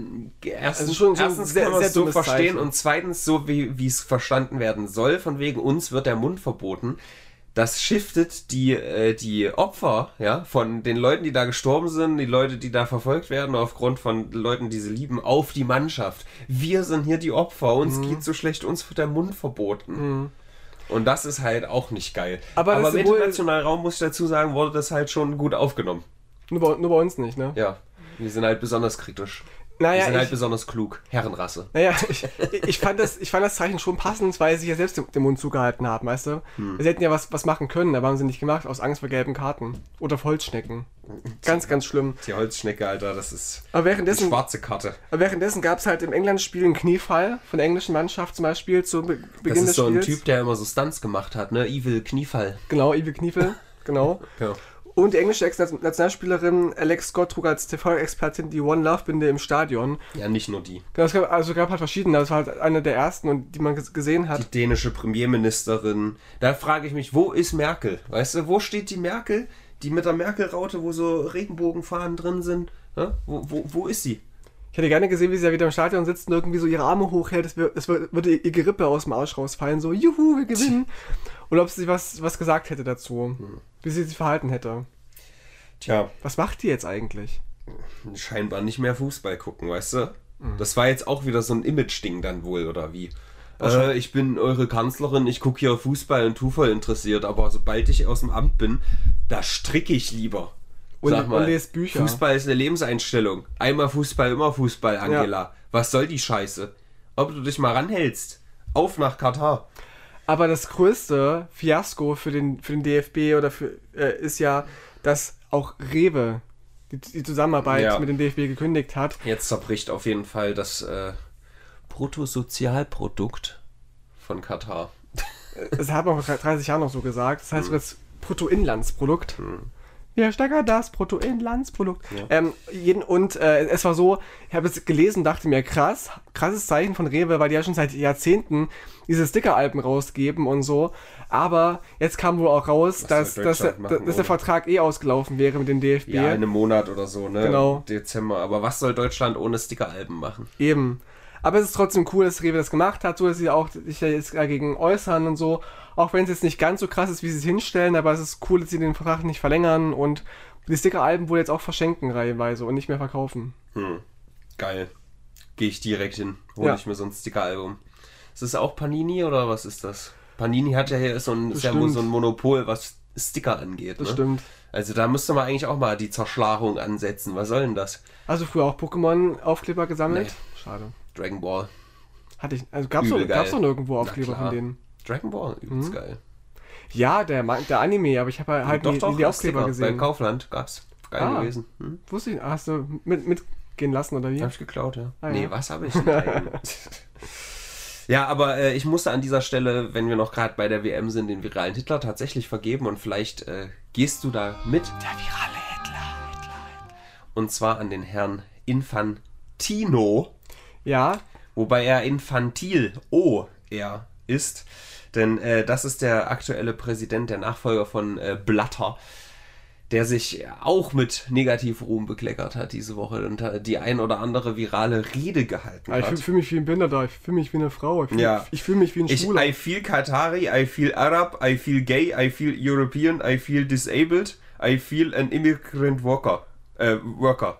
Speaker 1: erstens,
Speaker 2: Also schon
Speaker 1: erstens
Speaker 2: sehr-
Speaker 1: kann man
Speaker 2: sehr
Speaker 1: es so verstehen
Speaker 2: Zeichen.
Speaker 1: und zweitens so, wie wie es verstanden werden soll, von wegen uns wird der Mund verboten. Das shiftet die, äh, die Opfer, ja, von den Leuten, die da gestorben sind, die Leute, die da verfolgt werden, aufgrund von Leuten, die sie lieben, auf die Mannschaft. Wir sind hier die Opfer, uns
Speaker 2: Mhm.
Speaker 1: geht so schlecht, uns wird der Mund verboten. Und das ist halt auch nicht geil.
Speaker 2: Aber
Speaker 1: Aber im internationalen Raum, muss ich dazu sagen, wurde das halt schon gut aufgenommen.
Speaker 2: Nur bei, nur bei uns nicht, ne?
Speaker 1: Ja, wir sind halt besonders kritisch.
Speaker 2: Naja,
Speaker 1: wir sind halt
Speaker 2: ich-
Speaker 1: besonders klug. Herrenrasse.
Speaker 2: Naja, ich, ich, fand das, ich fand das Zeichen schon passend, weil sie ja selbst den, den Mund zugehalten haben, weißt du?
Speaker 1: Hm.
Speaker 2: Sie hätten ja was, was machen können, aber haben sie nicht gemacht, aus Angst vor gelben Karten. Oder vor Holzschnecken. Ganz, ganz schlimm.
Speaker 1: Die Holzschnecke, Alter, das ist
Speaker 2: Aber
Speaker 1: die
Speaker 2: währenddessen,
Speaker 1: schwarze Karte.
Speaker 2: aber währenddessen gab es halt im England-Spiel einen Kniefall von der englischen Mannschaft zum Beispiel zu Be
Speaker 1: Das
Speaker 2: Beginn
Speaker 1: ist
Speaker 2: des
Speaker 1: so ein
Speaker 2: Spiels.
Speaker 1: Typ, der immer so Stunts gemacht hat, ne? Evil Kniefall.
Speaker 2: Genau, Ive Kniefel. Genau.
Speaker 1: Ja.
Speaker 2: Und die englische Ex-Nationalspielerin Alex Scott trug als TV-Expertin die One Love-Binde im Stadion.
Speaker 1: ja, nicht nur die.
Speaker 2: Genau, es gab, also gab halt verschiedene, das war halt eine der ersten und die man ges- gesehen hat.
Speaker 1: Die dänische Premierministerin. Da frage ich mich, wo ist Merkel? Weißt du, wo steht die Merkel? Die mit der Merkel-Raute, wo so Regenbogenfahnen drin sind. Wo, wo, wo ist sie?
Speaker 2: Ich hätte gerne gesehen, wie sie da wieder im Stadion sitzt und irgendwie so ihre Arme hochhält. Es wür- würde ihr Gerippe aus dem Arsch rausfallen. So, juhu, wir gewinnen. Und ob sie was, was gesagt hätte dazu. Wie sie sich verhalten hätte.
Speaker 1: Tja,
Speaker 2: Was macht die jetzt eigentlich?
Speaker 1: scheinbar nicht mehr Fußball gucken, weißt du? Das war jetzt auch wieder so ein Image-Ding dann wohl, oder wie? Äh, ich bin eure Kanzlerin, ich gucke hier Fußball und voll interessiert, aber sobald ich aus dem Amt bin, da stricke ich lieber.
Speaker 2: Und- und lese Bücher.
Speaker 1: Fußball ist eine Lebenseinstellung. Einmal Fußball, immer Fußball, Angela. Was soll die Scheiße? Ob du dich mal ranhältst. Auf nach Katar.
Speaker 2: Aber das größte Fiasko für den, für den DFB oder für, äh, ist ja, dass auch Rewe die, die Zusammenarbeit
Speaker 1: Ja.
Speaker 2: mit dem DFB gekündigt hat.
Speaker 1: Jetzt zerbricht auf jeden Fall das äh, Bruttosozialprodukt von Katar.
Speaker 2: Das hat man vor 30 Jahren noch so gesagt. Das heißt jetzt Bruttoinlandsprodukt. Wir steigern das Bruttoinlandsprodukt. Ähm, jeden, und äh, es war so, ich habe es gelesen, dachte mir, krass, krasses Zeichen von Rewe, weil die ja schon seit Jahrzehnten diese Sticker-Alben rausgeben und so. Aber jetzt kam wohl auch raus, dass, dass, der,
Speaker 1: Deutschland machen,
Speaker 2: dass der? Vertrag eh ausgelaufen wäre mit dem DFB.
Speaker 1: Ja, in einem Monat oder so, ne?
Speaker 2: Genau.
Speaker 1: Dezember. Aber was soll Deutschland ohne Stickeralben machen?
Speaker 2: Eben. Aber es ist trotzdem cool, dass Rewe das gemacht hat, so dass sie auch sich da jetzt dagegen äußern und so. Auch wenn es jetzt nicht ganz so krass ist, wie sie es hinstellen, aber es ist cool, dass sie den Vertrag nicht verlängern und die Sticker-Alben wohl jetzt auch verschenken reihenweise und nicht mehr verkaufen.
Speaker 1: Hm. Geil. Gehe ich direkt hin. Hole
Speaker 2: Ja.
Speaker 1: ich mir so ein Stickeralbum. Ist das auch Panini oder was ist das? Panini hat ja hier so ein, ist ja so ein Monopol, was Sticker angeht.
Speaker 2: Das
Speaker 1: ne?
Speaker 2: stimmt.
Speaker 1: Also da müsste man eigentlich auch mal die Zerschlagung ansetzen. Was soll denn das?
Speaker 2: Also früher auch Pokémon-Aufkleber gesammelt?
Speaker 1: Nee.
Speaker 2: Schade.
Speaker 1: Dragon Ball.
Speaker 2: Hatte ich, also gab's
Speaker 1: Übel
Speaker 2: doch,
Speaker 1: geil.
Speaker 2: gab's doch nirgendwo Aufkleber von denen.
Speaker 1: Dragon Ball, übelst
Speaker 2: Mhm.
Speaker 1: geil.
Speaker 2: Ja, der, der Anime, aber ich habe halt nie, nie die Aufkleber gesehen.
Speaker 1: Kaufland gab's. Geil
Speaker 2: Ah.
Speaker 1: gewesen. Hm?
Speaker 2: Wusste ich, hast du mit, mitgehen lassen oder wie?
Speaker 1: Hab ich geklaut, ja.
Speaker 2: Ah,
Speaker 1: nee,
Speaker 2: ja.
Speaker 1: was habe ich ja, aber äh, ich musste an dieser Stelle, wenn wir noch gerade bei der WM sind, den viralen Hitler tatsächlich vergeben und vielleicht äh, gehst du da mit. Der virale Hitler. Und zwar an den Herrn Infantino,
Speaker 2: Ja,
Speaker 1: wobei er infantil O er ist. Denn äh, das ist der aktuelle Präsident, der Nachfolger von äh, Blatter, der sich auch mit Negativruhm bekleckert hat diese Woche und äh, die ein oder andere virale Rede gehalten
Speaker 2: ich
Speaker 1: hat.
Speaker 2: fühle fühl mich wie ein Behinderter, ich fühle mich wie eine Frau, ich fühle
Speaker 1: Ja.
Speaker 2: ich fühl mich wie ein
Speaker 1: Ich,
Speaker 2: Schwuler.
Speaker 1: I feel Qatari, I feel Arab, I feel gay, I feel European, I feel disabled, I feel an immigrant worker. Äh, worker.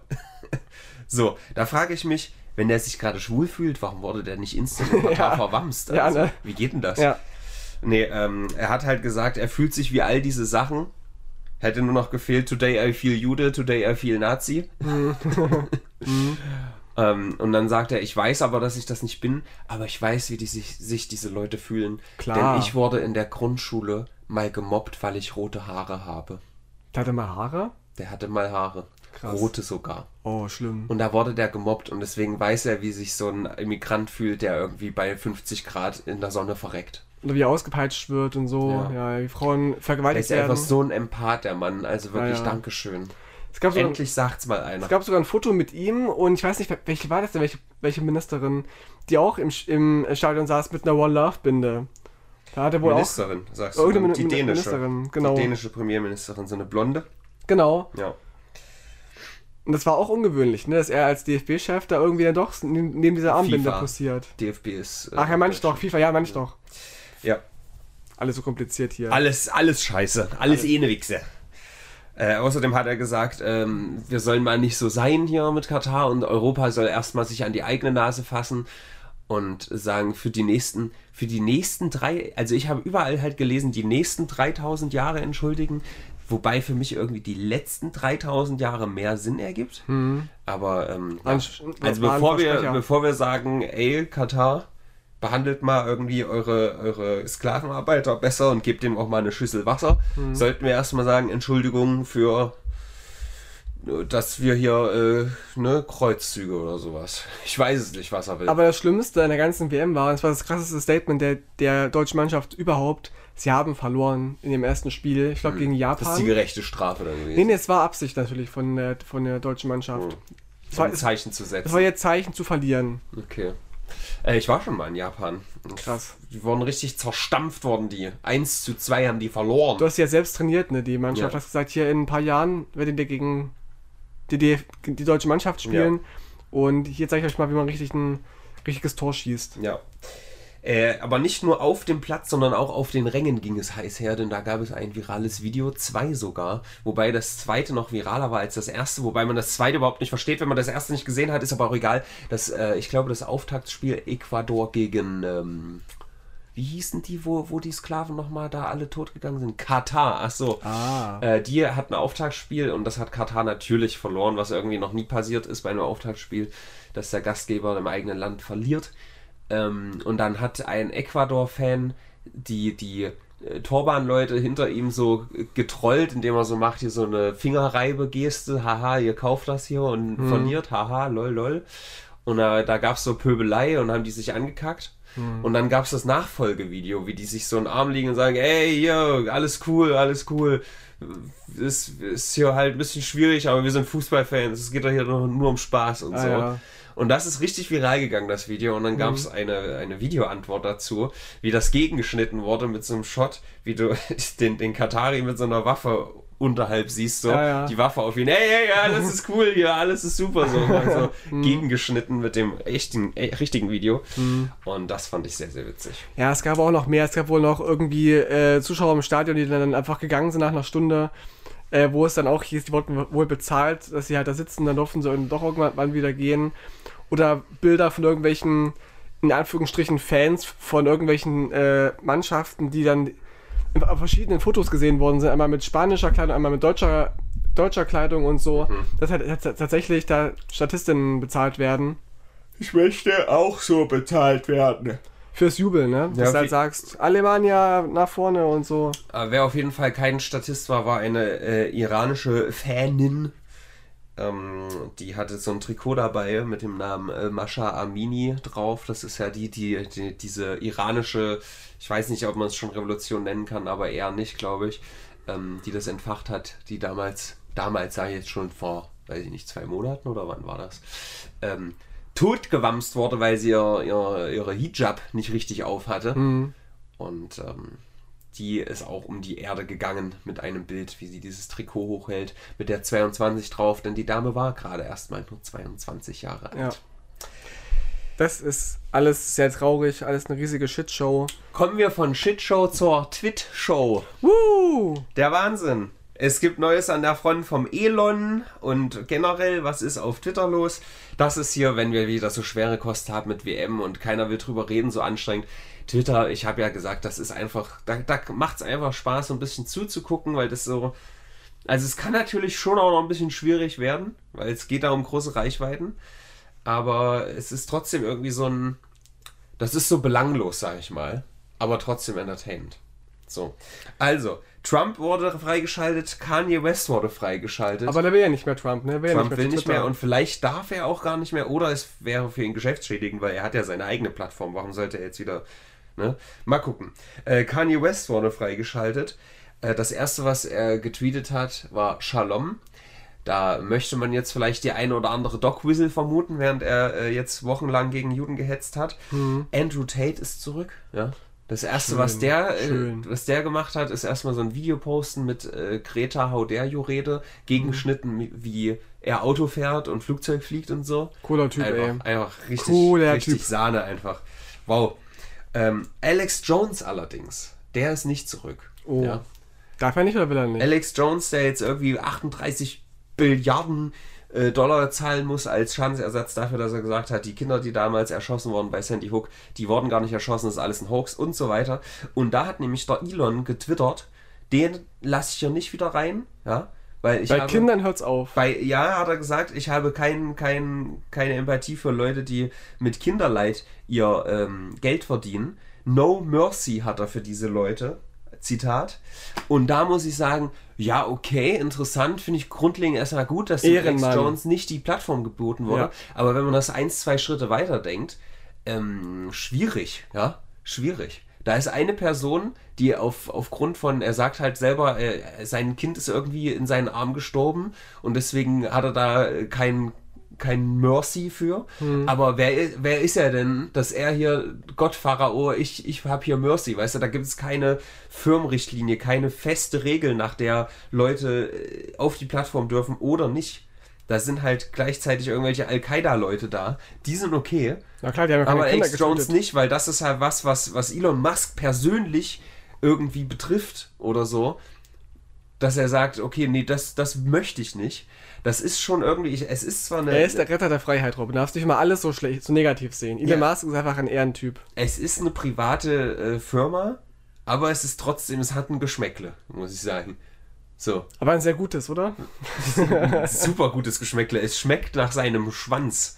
Speaker 1: so, da frage ich mich, wenn der sich gerade schwul fühlt, warum wurde der nicht instant
Speaker 2: Ja.
Speaker 1: verwamst?
Speaker 2: Ja,
Speaker 1: Also,
Speaker 2: ne?
Speaker 1: Wie geht denn das?
Speaker 2: ja,
Speaker 1: Nee, ähm, er hat halt gesagt, er fühlt sich wie all diese Sachen. Hätte nur noch gefehlt, today I feel Jude, today I feel Nazi. ähm, und dann sagt er, ich weiß aber, dass ich das nicht bin, aber ich weiß, wie die sich, sich diese Leute fühlen.
Speaker 2: Klar.
Speaker 1: Denn ich wurde in der Grundschule mal gemobbt, weil ich rote Haare habe.
Speaker 2: der hatte mal Haare?
Speaker 1: Der hatte mal Haare.
Speaker 2: Krass.
Speaker 1: Rote sogar.
Speaker 2: Oh, schlimm.
Speaker 1: Und da wurde der gemobbt und deswegen weiß er, wie sich so ein Immigrant fühlt, der irgendwie bei 50 Grad in der Sonne verreckt.
Speaker 2: Oder wie er ausgepeitscht wird und so,
Speaker 1: Ja.
Speaker 2: ja, wie Frauen
Speaker 1: Er
Speaker 2: vergewaltigt
Speaker 1: ist einfach
Speaker 2: werden.
Speaker 1: so ein Empath, der Mann. Also wirklich
Speaker 2: Ja, ja.
Speaker 1: Dankeschön.
Speaker 2: Es gab, sogar,
Speaker 1: Endlich sagt's mal einer.
Speaker 2: es gab sogar ein Foto mit ihm und ich weiß nicht, welche war das denn, welche, welche Ministerin, die auch im, im Stadion saß mit einer One Love Binde. Da hat er wohl
Speaker 1: Ministerin, sagst du.
Speaker 2: Irgendeine
Speaker 1: die
Speaker 2: Min-
Speaker 1: dänische.
Speaker 2: Ministerin, genau.
Speaker 1: Die dänische Premierministerin, so eine Blonde.
Speaker 2: auch, genau.
Speaker 1: Ja.
Speaker 2: Und das war auch ungewöhnlich, ne, dass er als DFB-Chef da irgendwie dann doch neben neben dieser Armbinde
Speaker 1: FIFA.
Speaker 2: posiert.
Speaker 1: DFB ist. äh,
Speaker 2: Ach ja, manch doch, FIFA, ja, manch doch.
Speaker 1: Ja.
Speaker 2: Alles so kompliziert hier.
Speaker 1: Alles, alles scheiße. Alles, eh ne Wichse. Äh, außerdem hat er gesagt, ähm, wir sollen mal nicht so sein hier mit Katar und Europa soll erstmal sich an die eigene Nase fassen und sagen, für die nächsten, für die nächsten drei, also ich habe überall halt gelesen, die nächsten 3000 Jahre entschuldigen, wobei für mich irgendwie die letzten 3000 Jahre mehr Sinn ergibt. Aber ähm, ja. Also bevor wir, bevor wir sagen, ey, Katar, behandelt mal irgendwie eure, eure Sklavenarbeiter besser und gebt denen auch mal eine Schüssel Wasser,
Speaker 2: Mhm.
Speaker 1: sollten wir erstmal sagen, Entschuldigung für dass wir hier äh, ne, Kreuzzüge oder sowas. Ich weiß es nicht, was er will.
Speaker 2: Aber das Schlimmste an der ganzen WM war, und es war das krasseste Statement der, der deutschen Mannschaft überhaupt, sie haben verloren in dem ersten Spiel, ich glaube gegen
Speaker 1: Hm. das ist
Speaker 2: Japan.
Speaker 1: die gerechte Strafe dann gewesen.
Speaker 2: Nee, nee, es war Absicht natürlich von der, von der deutschen Mannschaft. Es,
Speaker 1: um
Speaker 2: war,
Speaker 1: ein
Speaker 2: es,
Speaker 1: Zeichen zu
Speaker 2: es
Speaker 1: setzen.
Speaker 2: war ihr Zeichen zu verlieren.
Speaker 1: Okay. Äh, ich war schon mal in Japan.
Speaker 2: Krass.
Speaker 1: Die wurden richtig zerstampft worden, die. 1 zu 2 haben die verloren.
Speaker 2: Du hast ja selbst trainiert, ne, die Mannschaft.
Speaker 1: Ja.
Speaker 2: hast gesagt, hier in ein paar Jahren werdet ihr gegen die, DF die deutsche Mannschaft spielen. Und hier zeige ich euch mal, wie man richtig ein richtiges Tor schießt.
Speaker 1: Ja. Äh, aber nicht nur auf dem Platz, sondern auch auf den Rängen ging es heiß her, denn da gab es ein virales Video, zwei sogar, wobei das zweite noch viraler war als das erste, wobei man das zweite überhaupt nicht versteht, wenn man das erste nicht gesehen hat, ist aber auch egal. Das, äh, ich glaube, das Auftaktspiel Ecuador gegen, ähm, wie hießen die, wo, wo die Sklaven nochmal da alle totgegangen sind? Katar, ach so.
Speaker 2: Ah.
Speaker 1: Äh, die hat ein Auftaktspiel und das hat Katar natürlich verloren, was irgendwie noch nie passiert ist bei einem Auftaktspiel, dass der Gastgeber im eigenen Land verliert. Ähm, und dann hat ein Ecuador-Fan die, die äh, Torbahnleute hinter ihm so getrollt, indem er so macht hier so eine Fingerreibe-Geste, haha, ihr kauft das hier und verliert, haha, lol, lol. Und äh, da gab es so Pöbelei und haben die sich angekackt. Und dann gab es das Nachfolgevideo, wie die sich so in den Arm liegen und sagen, ey, yo, alles cool, alles cool. Ist, ist hier halt ein bisschen schwierig, aber wir sind Fußballfans. Es geht doch hier nur, nur um Spaß und
Speaker 2: Ah,
Speaker 1: so.
Speaker 2: ja.
Speaker 1: Und das ist richtig viral gegangen, das Video. Und dann gab es eine, eine Videoantwort dazu, wie das gegengeschnitten wurde mit so einem Shot, wie du den, den Katari mit so einer Waffe unterhalb siehst, so
Speaker 2: Ja, ja.
Speaker 1: die Waffe auf ihn, hey, hey, ja, alles ist cool hier, alles ist super, so, also gegengeschnitten mit dem echten, äh, richtigen Video. Und das fand ich sehr, sehr witzig.
Speaker 2: Ja, es gab auch noch mehr. Es gab wohl noch irgendwie äh, Zuschauer im Stadion, die dann einfach gegangen sind nach einer Stunde, äh, wo es dann auch hieß, die wurden wohl bezahlt, dass sie halt da sitzen, dann durften sie doch irgendwann wieder gehen. Oder Bilder von irgendwelchen, in Anführungsstrichen, Fans von irgendwelchen äh, Mannschaften, die dann auf verschiedenen Fotos gesehen worden sind. Einmal mit spanischer Kleidung, einmal mit deutscher, deutscher Kleidung und so. Dass halt tats- tatsächlich da Statistinnen bezahlt werden.
Speaker 1: Ich möchte auch so bezahlt werden.
Speaker 2: Fürs Jubeln, ne? Dass
Speaker 1: Ja,
Speaker 2: du halt sagst, Alemannia nach vorne und so.
Speaker 1: Aber wer auf jeden Fall kein Statist war, war eine äh, iranische Fanin. Ähm, die hatte so ein Trikot dabei mit dem Namen äh, Masha Amini drauf. Das ist ja die, die, die diese iranische, ich weiß nicht, ob man es schon Revolution nennen kann, aber eher nicht, glaube ich, ähm, die das entfacht hat, die damals, damals sage ich jetzt schon vor, weiß ich nicht, zwei Monaten oder wann war das, ähm, totgewamst wurde, weil sie ihr, ihr, ihre Hijab nicht richtig auf hatte. Und ähm, die ist auch um die Erde gegangen mit einem Bild, wie sie dieses Trikot hochhält, mit der 22 drauf, denn die Dame war gerade erst mal nur 22 Jahre alt.
Speaker 2: Ja. Das ist alles sehr traurig, alles eine riesige Shitshow.
Speaker 1: Kommen wir von Shitshow zur Twit-Show.
Speaker 2: Woo!
Speaker 1: Der Wahnsinn. Es gibt Neues an der Front vom Elon und generell, was ist auf Twitter los? Das ist hier, wenn wir wieder so schwere Kost haben mit WM und keiner will drüber reden, so anstrengend. Twitter, ich habe ja gesagt, das ist einfach, da, da macht es einfach Spaß, so ein bisschen zuzugucken, weil das so. Also es kann natürlich schon auch noch ein bisschen schwierig werden, weil es geht da um große Reichweiten. Aber es ist trotzdem irgendwie so ein. Das ist so belanglos, sag ich mal. Aber trotzdem entertainend. So. Also, Trump wurde freigeschaltet, Kanye West wurde freigeschaltet.
Speaker 2: Aber der will ja nicht mehr Trump, ne? Will ja
Speaker 1: Trump
Speaker 2: zu
Speaker 1: will nicht mehr und vielleicht darf er auch gar nicht mehr oder es wäre für ihn geschäftsschädigend, weil er hat ja seine eigene Plattform. Warum sollte er jetzt wieder. Ne? Mal gucken. Äh, Kanye West wurde freigeschaltet. Äh, das erste, was er getweetet hat, war Shalom. Da möchte man jetzt vielleicht die eine oder andere Doc Whistle vermuten, während er äh, jetzt wochenlang gegen Juden gehetzt hat. Andrew Tate ist zurück. Ja. Das erste,
Speaker 2: Schön,
Speaker 1: was der, äh, was der gemacht hat, ist erstmal so ein Video posten mit äh, Greta Hauderjo-Rede, gegengeschnitten,
Speaker 2: Mhm.
Speaker 1: wie er Auto fährt und Flugzeug fliegt und so.
Speaker 2: Cooler Typ, ey.
Speaker 1: Einfach, einfach richtig,
Speaker 2: Cooler
Speaker 1: richtig
Speaker 2: Typ.
Speaker 1: Sahne einfach. Wow. Ähm, Alex Jones allerdings, der ist nicht zurück.
Speaker 2: Oh.
Speaker 1: Ja.
Speaker 2: Darf er nicht oder will er nicht?
Speaker 1: Alex Jones, der jetzt irgendwie 38 Billiarden äh, Dollar zahlen muss als Schadensersatz dafür, dass er gesagt hat, die Kinder, die damals erschossen wurden bei Sandy Hook, die wurden gar nicht erschossen, das ist alles ein Hoax und so weiter. Und da hat nämlich der Elon getwittert, den lasse ich hier nicht wieder rein, ja, weil ich
Speaker 2: Bei
Speaker 1: habe,
Speaker 2: Kindern hört's auf.
Speaker 1: bei, ja, hat er gesagt, ich habe kein, kein, keine Empathie für Leute, die mit Kinderleid ihr ähm, Geld verdienen. No mercy hat er für diese Leute. Zitat. Und da muss ich sagen, ja, okay, interessant, finde ich grundlegend erstmal gut, dass
Speaker 2: Ehrenmann.
Speaker 1: Jones nicht die Plattform geboten wurde.
Speaker 2: Ja.
Speaker 1: Aber wenn man das eins, zwei Schritte weiter denkt, ähm, schwierig, ja, schwierig. Da ist eine Person, die auf, aufgrund von, er sagt halt selber, äh, sein Kind ist irgendwie in seinen Arm gestorben und deswegen hat er da äh, kein, kein Mercy für. Aber wer, wer ist er denn, dass er hier, Gott Pharao, ich, ich habe hier Mercy, weißt du, da gibt es keine Firmenrichtlinie, keine feste Regel, nach der Leute äh, auf die Plattform dürfen oder nicht. Da sind halt gleichzeitig irgendwelche Al-Qaida-Leute da. Die sind okay.
Speaker 2: Na klar, die haben ja keine
Speaker 1: Aber
Speaker 2: Kinder
Speaker 1: Alex Jones
Speaker 2: getötet.
Speaker 1: nicht, weil das ist halt was, was, was Elon Musk persönlich irgendwie betrifft oder so. Dass er sagt, okay, nee, das, das möchte ich nicht. Das ist schon irgendwie, ich, es ist zwar eine.
Speaker 2: Er ist der Retter der Freiheit, Robin. Du darfst nicht mal alles so schlecht, so negativ sehen. Elon
Speaker 1: Ja.
Speaker 2: Musk ist einfach ein Ehrentyp.
Speaker 1: es ist eine private äh, Firma, aber es ist trotzdem, es hat ein Geschmäckle, muss ich sagen. So,
Speaker 2: Aber ein sehr gutes, oder?
Speaker 1: super gutes Geschmäckle. Es schmeckt nach seinem Schwanz.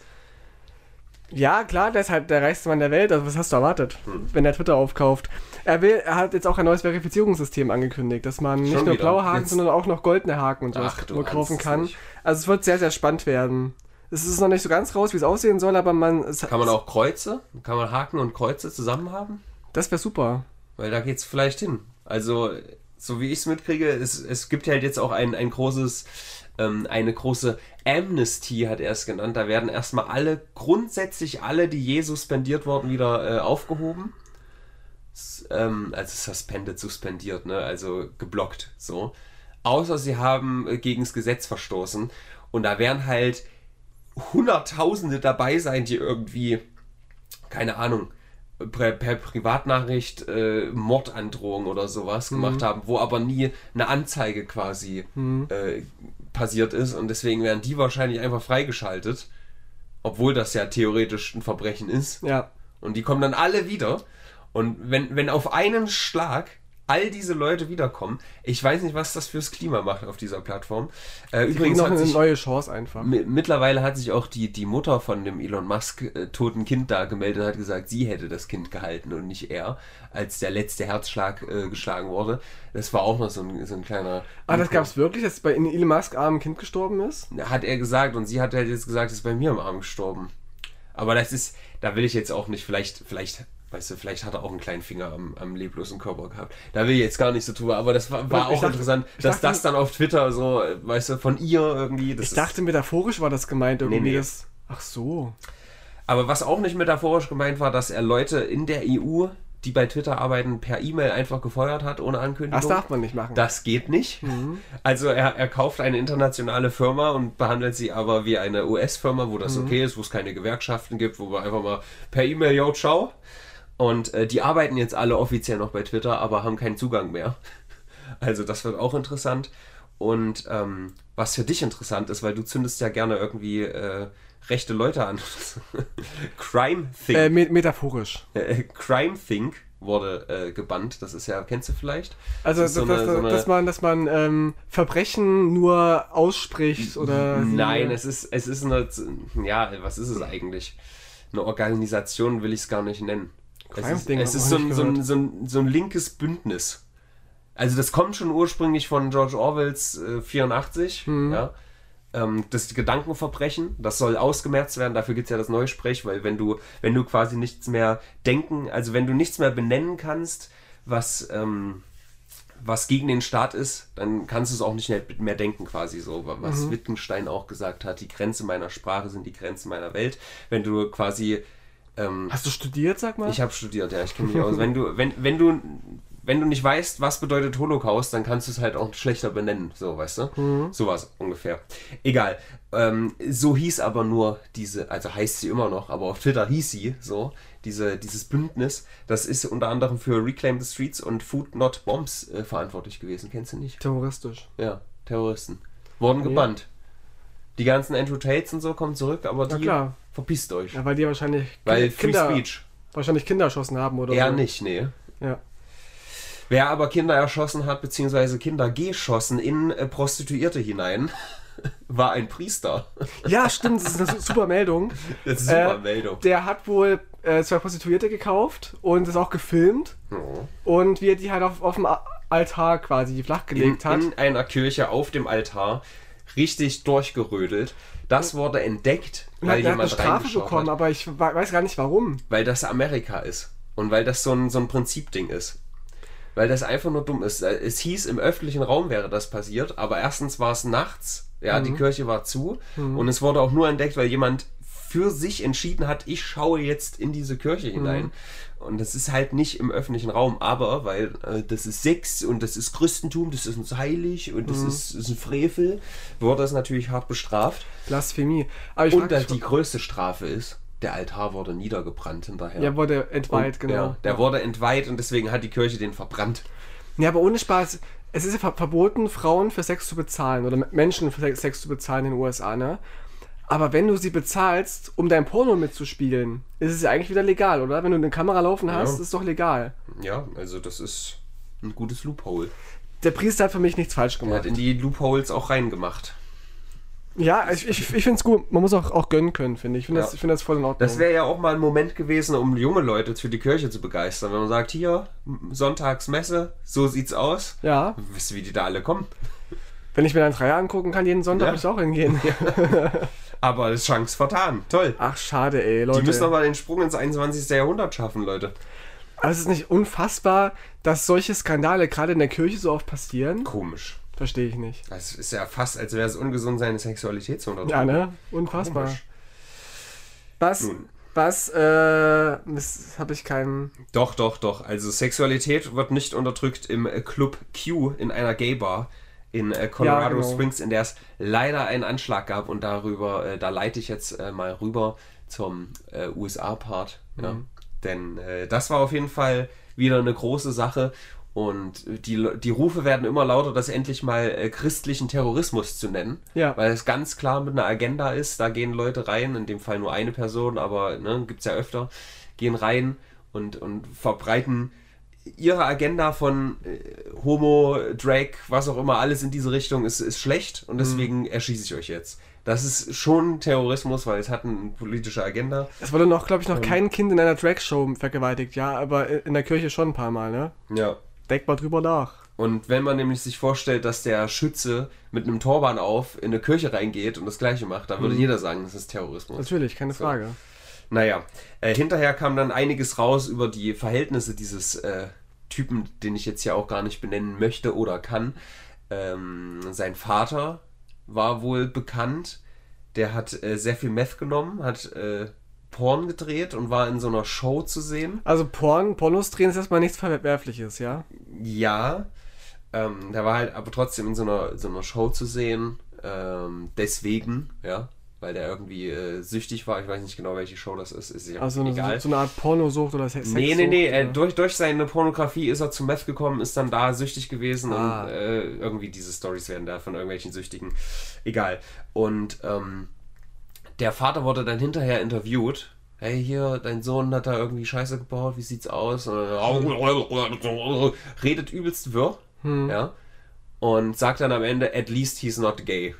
Speaker 2: Ja, klar, der ist halt der reichste Mann der Welt. Also, was hast du erwartet,
Speaker 1: Hm.
Speaker 2: wenn er Twitter aufkauft? Er, will, er hat jetzt auch ein neues Verifizierungssystem angekündigt, dass man nicht
Speaker 1: Schon
Speaker 2: nur
Speaker 1: wieder?
Speaker 2: blaue Haken,
Speaker 1: Jetzt-
Speaker 2: sondern auch noch goldene Haken und sowas nur kaufen
Speaker 1: es
Speaker 2: kann.
Speaker 1: nicht.
Speaker 2: Also, es wird sehr, sehr spannend werden. Es ist noch nicht so ganz raus, wie es aussehen soll, aber man. Es,
Speaker 1: Kann man auch Kreuze? Kann man Haken und Kreuze zusammen haben?
Speaker 2: Das wäre super.
Speaker 1: Weil da geht's vielleicht hin. Also, so wie ich es mitkriege, es, gibt halt jetzt auch ein, ein großes, ähm, eine große Amnesty, hat er es genannt. Da werden erstmal alle, grundsätzlich alle, die je suspendiert wurden, wieder äh, aufgehoben. S ähm, also suspended, suspendiert, ne? Also geblockt, so. Außer sie haben äh, gegen das Gesetz verstoßen. Und da werden halt Hunderttausende dabei sein, die irgendwie, keine Ahnung, per, per Privatnachricht äh, Mordandrohung oder sowas gemacht haben, wo aber nie eine Anzeige quasi äh, passiert ist und deswegen werden die wahrscheinlich einfach freigeschaltet, obwohl das ja theoretisch ein Verbrechen ist.
Speaker 2: Ja.
Speaker 1: Und die kommen dann alle wieder. Und wenn, wenn auf einen Schlag all diese Leute wiederkommen, ich weiß nicht, was das fürs Klima macht auf dieser Plattform. Äh,
Speaker 2: Übrigens noch eine
Speaker 1: sich,
Speaker 2: neue Chance einfach.
Speaker 1: Mi- Mittlerweile hat sich auch die, die Mutter von dem Elon Musk äh, toten Kind da gemeldet und hat gesagt, sie hätte das Kind gehalten und nicht er, als der letzte Herzschlag äh, geschlagen wurde. Das war auch noch so ein, so ein kleiner.
Speaker 2: Ah, das gab's wirklich, dass bei Elon Musk Arm ein Kind gestorben ist?
Speaker 1: Hat er gesagt und sie hat halt jetzt gesagt, ist bei mir im Arm gestorben. Aber das ist, da will ich jetzt auch nicht, vielleicht, vielleicht, weißt du, vielleicht hat er auch einen kleinen Finger am, am leblosen Körper gehabt. Da will ich jetzt gar nicht so tun, aber das war, war auch
Speaker 2: dachte-
Speaker 1: interessant, dass
Speaker 2: dachte-
Speaker 1: das dann auf Twitter so, weißt du, von ihr irgendwie. Das
Speaker 2: Ich dachte, metaphorisch war das gemeint irgendwie.
Speaker 1: Nee, nee.
Speaker 2: Das, ach so.
Speaker 1: Aber was auch nicht metaphorisch gemeint war, dass er Leute in der EU, die bei Twitter arbeiten, per E-Mail einfach gefeuert hat, ohne Ankündigung.
Speaker 2: Das darf man nicht machen.
Speaker 1: Das geht nicht. Also er, er kauft eine internationale Firma und behandelt sie aber wie eine US-Firma, wo das okay ist, wo es keine Gewerkschaften gibt, wo wir einfach mal per E-Mail, yo, ciao. Und äh, die arbeiten jetzt alle offiziell noch bei Twitter, aber haben keinen Zugang mehr. Also das wird auch interessant. Und ähm, was für dich interessant ist, weil du zündest ja gerne irgendwie äh, rechte Leute an. Crime Think.
Speaker 2: Äh, me metaphorisch.
Speaker 1: Äh, Crime Think wurde äh, gebannt. Das ist ja, kennst du vielleicht?
Speaker 2: Also,
Speaker 1: Das
Speaker 2: dass,
Speaker 1: ist so eine- so eine-
Speaker 2: dass man, dass man ähm, Verbrechen nur ausspricht oder.
Speaker 1: Nein, es ist, es ist eine, ja, was ist es eigentlich? Eine Organisation will ich es gar nicht nennen. Es ist, es ist so, ein, so, ein, so, ein, so ein linkes Bündnis. Also das kommt schon ursprünglich von George Orwells äh, 84,
Speaker 2: Mhm.
Speaker 1: ja. Ähm, das Gedankenverbrechen, das soll ausgemerzt werden, dafür gibt es ja das Neusprech, weil wenn du, wenn du quasi nichts mehr denken, also wenn du nichts mehr benennen kannst, was, ähm, was gegen den Staat ist, dann kannst du es auch nicht mehr denken, quasi so. Was
Speaker 2: Mhm.
Speaker 1: Wittgenstein auch gesagt hat, die Grenze meiner Sprache sind die Grenzen meiner Welt. Wenn du quasi. Ähm,
Speaker 2: Hast du studiert, sag mal?
Speaker 1: ich habe studiert, ja, ich kenne mich aus. Wenn du, wenn, wenn du. Wenn du nicht weißt, was bedeutet Holocaust, dann kannst du es halt auch schlechter benennen, so, weißt du?
Speaker 2: Mhm.
Speaker 1: Sowas ungefähr. Egal. Ähm, so hieß aber nur diese, also heißt sie immer noch, aber auf Twitter hieß sie so, diese, dieses Bündnis. Das ist unter anderem für Reclaim the Streets und Food Not Bombs äh, verantwortlich gewesen. Kennst du nicht?
Speaker 2: Terroristisch.
Speaker 1: Ja, Terroristen. Wurden
Speaker 2: Nee.
Speaker 1: gebannt. Die ganzen Andrew Tates und so kommen zurück, aber
Speaker 2: Na
Speaker 1: die
Speaker 2: klar.
Speaker 1: Verpisst euch.
Speaker 2: Ja, weil die wahrscheinlich
Speaker 1: Weil Free
Speaker 2: Kinder,
Speaker 1: Speech.
Speaker 2: wahrscheinlich Kinder erschossen haben oder
Speaker 1: Eher
Speaker 2: so.
Speaker 1: nicht, nee.
Speaker 2: Ja.
Speaker 1: Wer aber Kinder erschossen hat, beziehungsweise Kinder geschossen in äh, Prostituierte hinein, war ein Priester.
Speaker 2: ja, stimmt, das ist eine su- super Meldung.
Speaker 1: Das ist eine super
Speaker 2: Äh,
Speaker 1: Meldung.
Speaker 2: Der hat wohl äh, zwei Prostituierte gekauft und das auch gefilmt.
Speaker 1: Oh.
Speaker 2: Und wie er die halt auf, auf dem Altar quasi
Speaker 1: In,
Speaker 2: flachgelegt hat.
Speaker 1: in einer Kirche auf dem Altar richtig durchgerödelt. Das wurde entdeckt, weil
Speaker 2: er hat eine
Speaker 1: jemand
Speaker 2: Strafe bekommen,
Speaker 1: hat.
Speaker 2: aber ich we- weiß gar nicht warum.
Speaker 1: Weil das Amerika ist. Und weil das so ein, so ein Prinzipding ist. Weil das einfach nur dumm ist. Äh, Es hieß, im öffentlichen Raum wäre das passiert, aber erstens war es nachts, ja,
Speaker 2: Mhm.
Speaker 1: die Kirche war zu und es wurde auch nur entdeckt, weil jemand für sich entschieden hat, ich schaue jetzt in diese Kirche
Speaker 2: Mhm.
Speaker 1: Und das ist halt nicht im öffentlichen Raum, aber weil äh, das ist Sex und das ist Christentum, das ist uns heilig und
Speaker 2: Mhm.
Speaker 1: das ist, ist ein Frevel, wurde das natürlich hart bestraft.
Speaker 2: Blasphemie. Aber ich
Speaker 1: Und dass die größte Strafe ist, der Altar wurde niedergebrannt hinterher.
Speaker 2: ja, wurde entweiht,
Speaker 1: Und,
Speaker 2: genau.
Speaker 1: Ja, der wurde entweiht und deswegen hat die Kirche den verbrannt.
Speaker 2: Ja, aber ohne Spaß, es ist ja ver verboten, Frauen für Sex zu bezahlen oder Menschen für Sex- Sex zu bezahlen in den USA, ne? Aber wenn du sie bezahlst, um dein Porno mitzuspielen, ist es ja eigentlich wieder legal, oder? Wenn du eine Kamera laufen hast,
Speaker 1: Ja.
Speaker 2: ist es doch legal.
Speaker 1: Ja, also das ist ein gutes Loophole.
Speaker 2: Der Priester hat für mich nichts falsch
Speaker 1: Er
Speaker 2: gemacht.
Speaker 1: hat in die Loopholes auch reingemacht.
Speaker 2: Ja, ich, ich, ich finde es gut. Man muss auch, auch gönnen können, finde ich. Ich finde
Speaker 1: Ja.
Speaker 2: das, ich find das voll in Ordnung.
Speaker 1: Das wäre ja auch mal ein Moment gewesen, um junge Leute für die Kirche zu begeistern. Wenn man sagt, hier, Sonntagsmesse, so sieht's aus.
Speaker 2: ja,
Speaker 1: Wisst ihr, wie die da alle kommen?
Speaker 2: wenn ich mir dann Dreier angucken kann, jeden Sonntag
Speaker 1: Ja.
Speaker 2: würde ich auch hingehen.
Speaker 1: Aber das ist Chance vertan. Toll.
Speaker 2: Ach, schade, ey, Leute.
Speaker 1: Die müssen doch mal den Sprung ins 21. Jahrhundert schaffen, Leute.
Speaker 2: Aber es ist nicht unfassbar, dass solche Skandale gerade in der Kirche so oft passieren.
Speaker 1: Komisch.
Speaker 2: Verstehe ich nicht.
Speaker 1: Das ist ja fast, als wäre es ungesund, seine Sexualität zu unterdrücken.
Speaker 2: Ja, ne? Unfassbar.
Speaker 1: Komisch.
Speaker 2: Was,
Speaker 1: Nun.
Speaker 2: was, äh, das habe ich keinen.
Speaker 1: Doch, doch, doch. Also Sexualität wird nicht unterdrückt im Club Q in einer Gay-Bar in äh, Colorado
Speaker 2: Ja, genau.
Speaker 1: Springs, in der es leider einen Anschlag gab und darüber, äh, da leite ich jetzt äh, mal rüber zum äh, USA-Part. Ja.
Speaker 2: Mhm.
Speaker 1: Denn äh, das war auf jeden Fall wieder eine große Sache und die, die Rufe werden immer lauter, das endlich mal äh, christlichen Terrorismus zu nennen.
Speaker 2: Ja.
Speaker 1: Weil es ganz klar mit einer Agenda ist, da gehen Leute rein, in dem Fall nur eine Person, aber ne, gibt es ja öfter, gehen rein und, und verbreiten ihre Agenda von äh, Homo, Drag, was auch immer, alles in diese Richtung ist, ist schlecht und deswegen erschieße ich euch jetzt. Das ist schon Terrorismus, weil es hat eine politische Agenda.
Speaker 2: Es wurde noch, glaube ich,
Speaker 1: Ähm.
Speaker 2: noch kein Kind in einer Drag-Show vergewaltigt, ja, aber in der Kirche schon ein paar Mal, ne?
Speaker 1: Ja.
Speaker 2: Denk mal drüber nach.
Speaker 1: Und wenn man nämlich sich vorstellt, dass der Schütze mit einem Torban auf in eine Kirche reingeht und das gleiche macht, dann würde jeder sagen, das ist Terrorismus.
Speaker 2: Natürlich, keine Frage.
Speaker 1: Naja, äh, hinterher kam dann einiges raus über die Verhältnisse dieses äh, Typen, den ich jetzt ja auch gar nicht benennen möchte oder kann. Ähm, sein Vater war wohl bekannt. Der hat äh, sehr viel Meth genommen, hat äh, Porn gedreht und war in so einer Show zu sehen.
Speaker 2: Also Porn, Pornos drehen ist erstmal nichts Verwerfliches, ja?
Speaker 1: Ja, ähm, der war halt aber trotzdem in so einer, so einer Show zu sehen. Ähm, deswegen, ja, weil der irgendwie äh, süchtig war. Ich weiß nicht genau, welche Show das ist. Ist ja
Speaker 2: Also eine,
Speaker 1: egal.
Speaker 2: so, so eine Art Pornosucht oder Sex.
Speaker 1: Nee, nee, nee. Äh, durch, durch seine Pornografie ist er zu Meth gekommen, ist dann da süchtig gewesen
Speaker 2: Ah.
Speaker 1: und äh, irgendwie diese Stories werden da von irgendwelchen Süchtigen. Egal. Und ähm, der Vater wurde dann hinterher interviewt. Hey, hier, dein Sohn hat da irgendwie Scheiße gebaut, wie sieht's aus? Dann, redet übelst wirr,
Speaker 2: Hm.
Speaker 1: ja. Und sagt dann am Ende, at least he's not gay.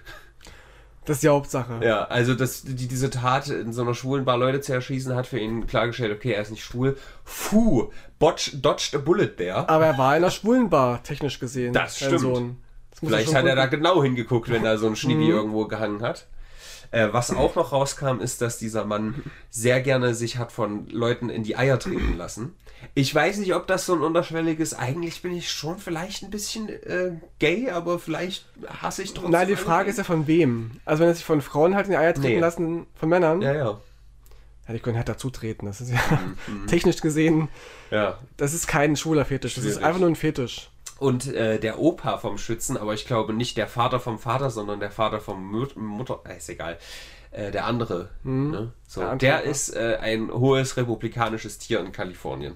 Speaker 2: Das ist die Hauptsache.
Speaker 1: Ja, also das, die, diese Tat, in so einer schwulen Bar Leute zu erschießen, hat für ihn klargestellt, okay, er ist nicht schwul. Puh, botch, dodged a bullet there.
Speaker 2: Aber er war in einer schwulen Bar, technisch gesehen.
Speaker 1: Das stimmt.
Speaker 2: Sohn. Das
Speaker 1: Vielleicht
Speaker 2: schon
Speaker 1: hat er da genau hingeguckt, wenn da so ein Schniebi
Speaker 2: Mhm.
Speaker 1: irgendwo gehangen hat. Äh, was auch noch rauskam, ist, dass dieser Mann sehr gerne sich hat von Leuten in die Eier treten lassen. Ich weiß nicht, ob das so ein unterschwelliges. Eigentlich bin ich schon vielleicht ein bisschen äh, gay, aber vielleicht hasse ich trotzdem.
Speaker 2: Nein, die Frage ist ja von wem. Also wenn er sich von Frauen halt in die Eier treten
Speaker 1: Nee.
Speaker 2: lassen, von Männern, ja.
Speaker 1: Ja, ja.
Speaker 2: die können halt dazu treten. Das ist ja
Speaker 1: Mhm.
Speaker 2: technisch gesehen,
Speaker 1: Ja.
Speaker 2: das ist kein schwuler Fetisch. Das ist
Speaker 1: Schwierig.
Speaker 2: einfach nur ein Fetisch.
Speaker 1: Und äh, der Opa vom Schützen, aber ich glaube nicht der Vater vom Vater, sondern der Vater vom Mut Mutter. Äh, ist egal. Äh, der andere. Ne? So,
Speaker 2: Der
Speaker 1: der ist äh, ein hohes republikanisches Tier in Kalifornien.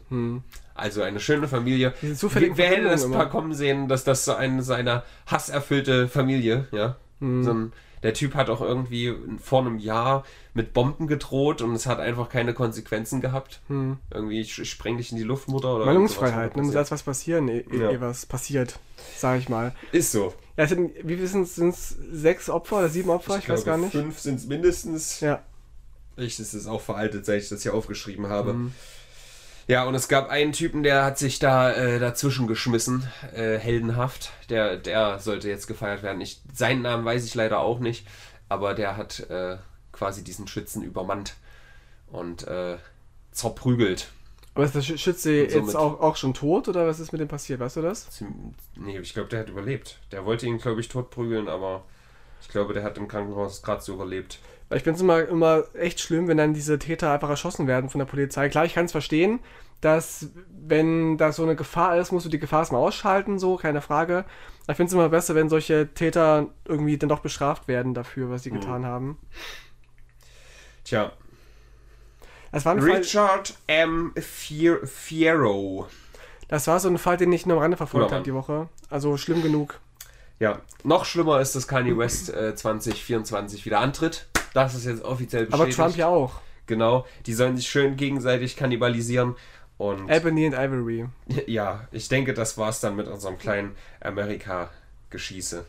Speaker 1: Also eine schöne Familie. Wer hätte das mal kommen sehen, dass das so eine seiner hasserfüllte Familie, ja?
Speaker 2: Hm.
Speaker 1: So ein, der Typ hat auch irgendwie vor einem Jahr mit Bomben gedroht und es hat einfach keine Konsequenzen gehabt. Irgendwie, ich, ich spreng dich in die Luftmutter oder
Speaker 2: Meinungsfreiheit, ne? muss erst was passieren, ehe
Speaker 1: Ja.
Speaker 2: eh was passiert, sag ich mal.
Speaker 1: Ist so.
Speaker 2: Ja, sind, wie viel sind es? Sechs Opfer oder sieben Opfer? Ich, weiß gar nicht.
Speaker 1: Fünf sind es mindestens.
Speaker 2: Ja.
Speaker 1: Ich, das ist auch veraltet, seit ich das hier aufgeschrieben habe.
Speaker 2: Mhm.
Speaker 1: Ja, und es gab einen Typen, der hat sich da äh, dazwischen geschmissen, äh, heldenhaft. Der, der sollte jetzt gefeiert werden. Ich, seinen Namen weiß ich leider auch nicht, aber der hat äh, quasi diesen Schützen übermannt und äh, zerprügelt.
Speaker 2: Aber ist der Schü- Schütze jetzt auch, auch schon tot oder was ist mit dem passiert? Weißt du das?
Speaker 1: Nee, ich glaube, der hat überlebt. Der wollte ihn, glaube ich, totprügeln, aber ich glaube, der hat im Krankenhaus gerade so überlebt.
Speaker 2: Weil ich finde es immer, immer echt schlimm, wenn dann diese Täter einfach erschossen werden von der Polizei. Klar, ich kann es verstehen, dass wenn da so eine Gefahr ist, musst du die Gefahr erstmal ausschalten, so, keine Frage. Ich finde es immer besser, wenn solche Täter irgendwie dann doch bestraft werden dafür, was sie
Speaker 1: Mhm.
Speaker 2: getan haben.
Speaker 1: Tja,
Speaker 2: Das war, ein Fall,
Speaker 1: Richard M. Fier Fierro.
Speaker 2: das war so ein Fall, den ich nur am Rande verfolgt habe die Woche. Also schlimm genug.
Speaker 1: Ja, noch schlimmer ist, dass Kanye West äh, 2024 wieder antritt. Das ist jetzt offiziell
Speaker 2: Aber
Speaker 1: bestätigt.
Speaker 2: Trump ja auch.
Speaker 1: Genau, die sollen sich schön gegenseitig kannibalisieren. Und
Speaker 2: Ebony and Ivory.
Speaker 1: ja, ich denke, das war's dann mit unserem kleinen Amerika-Geschieße.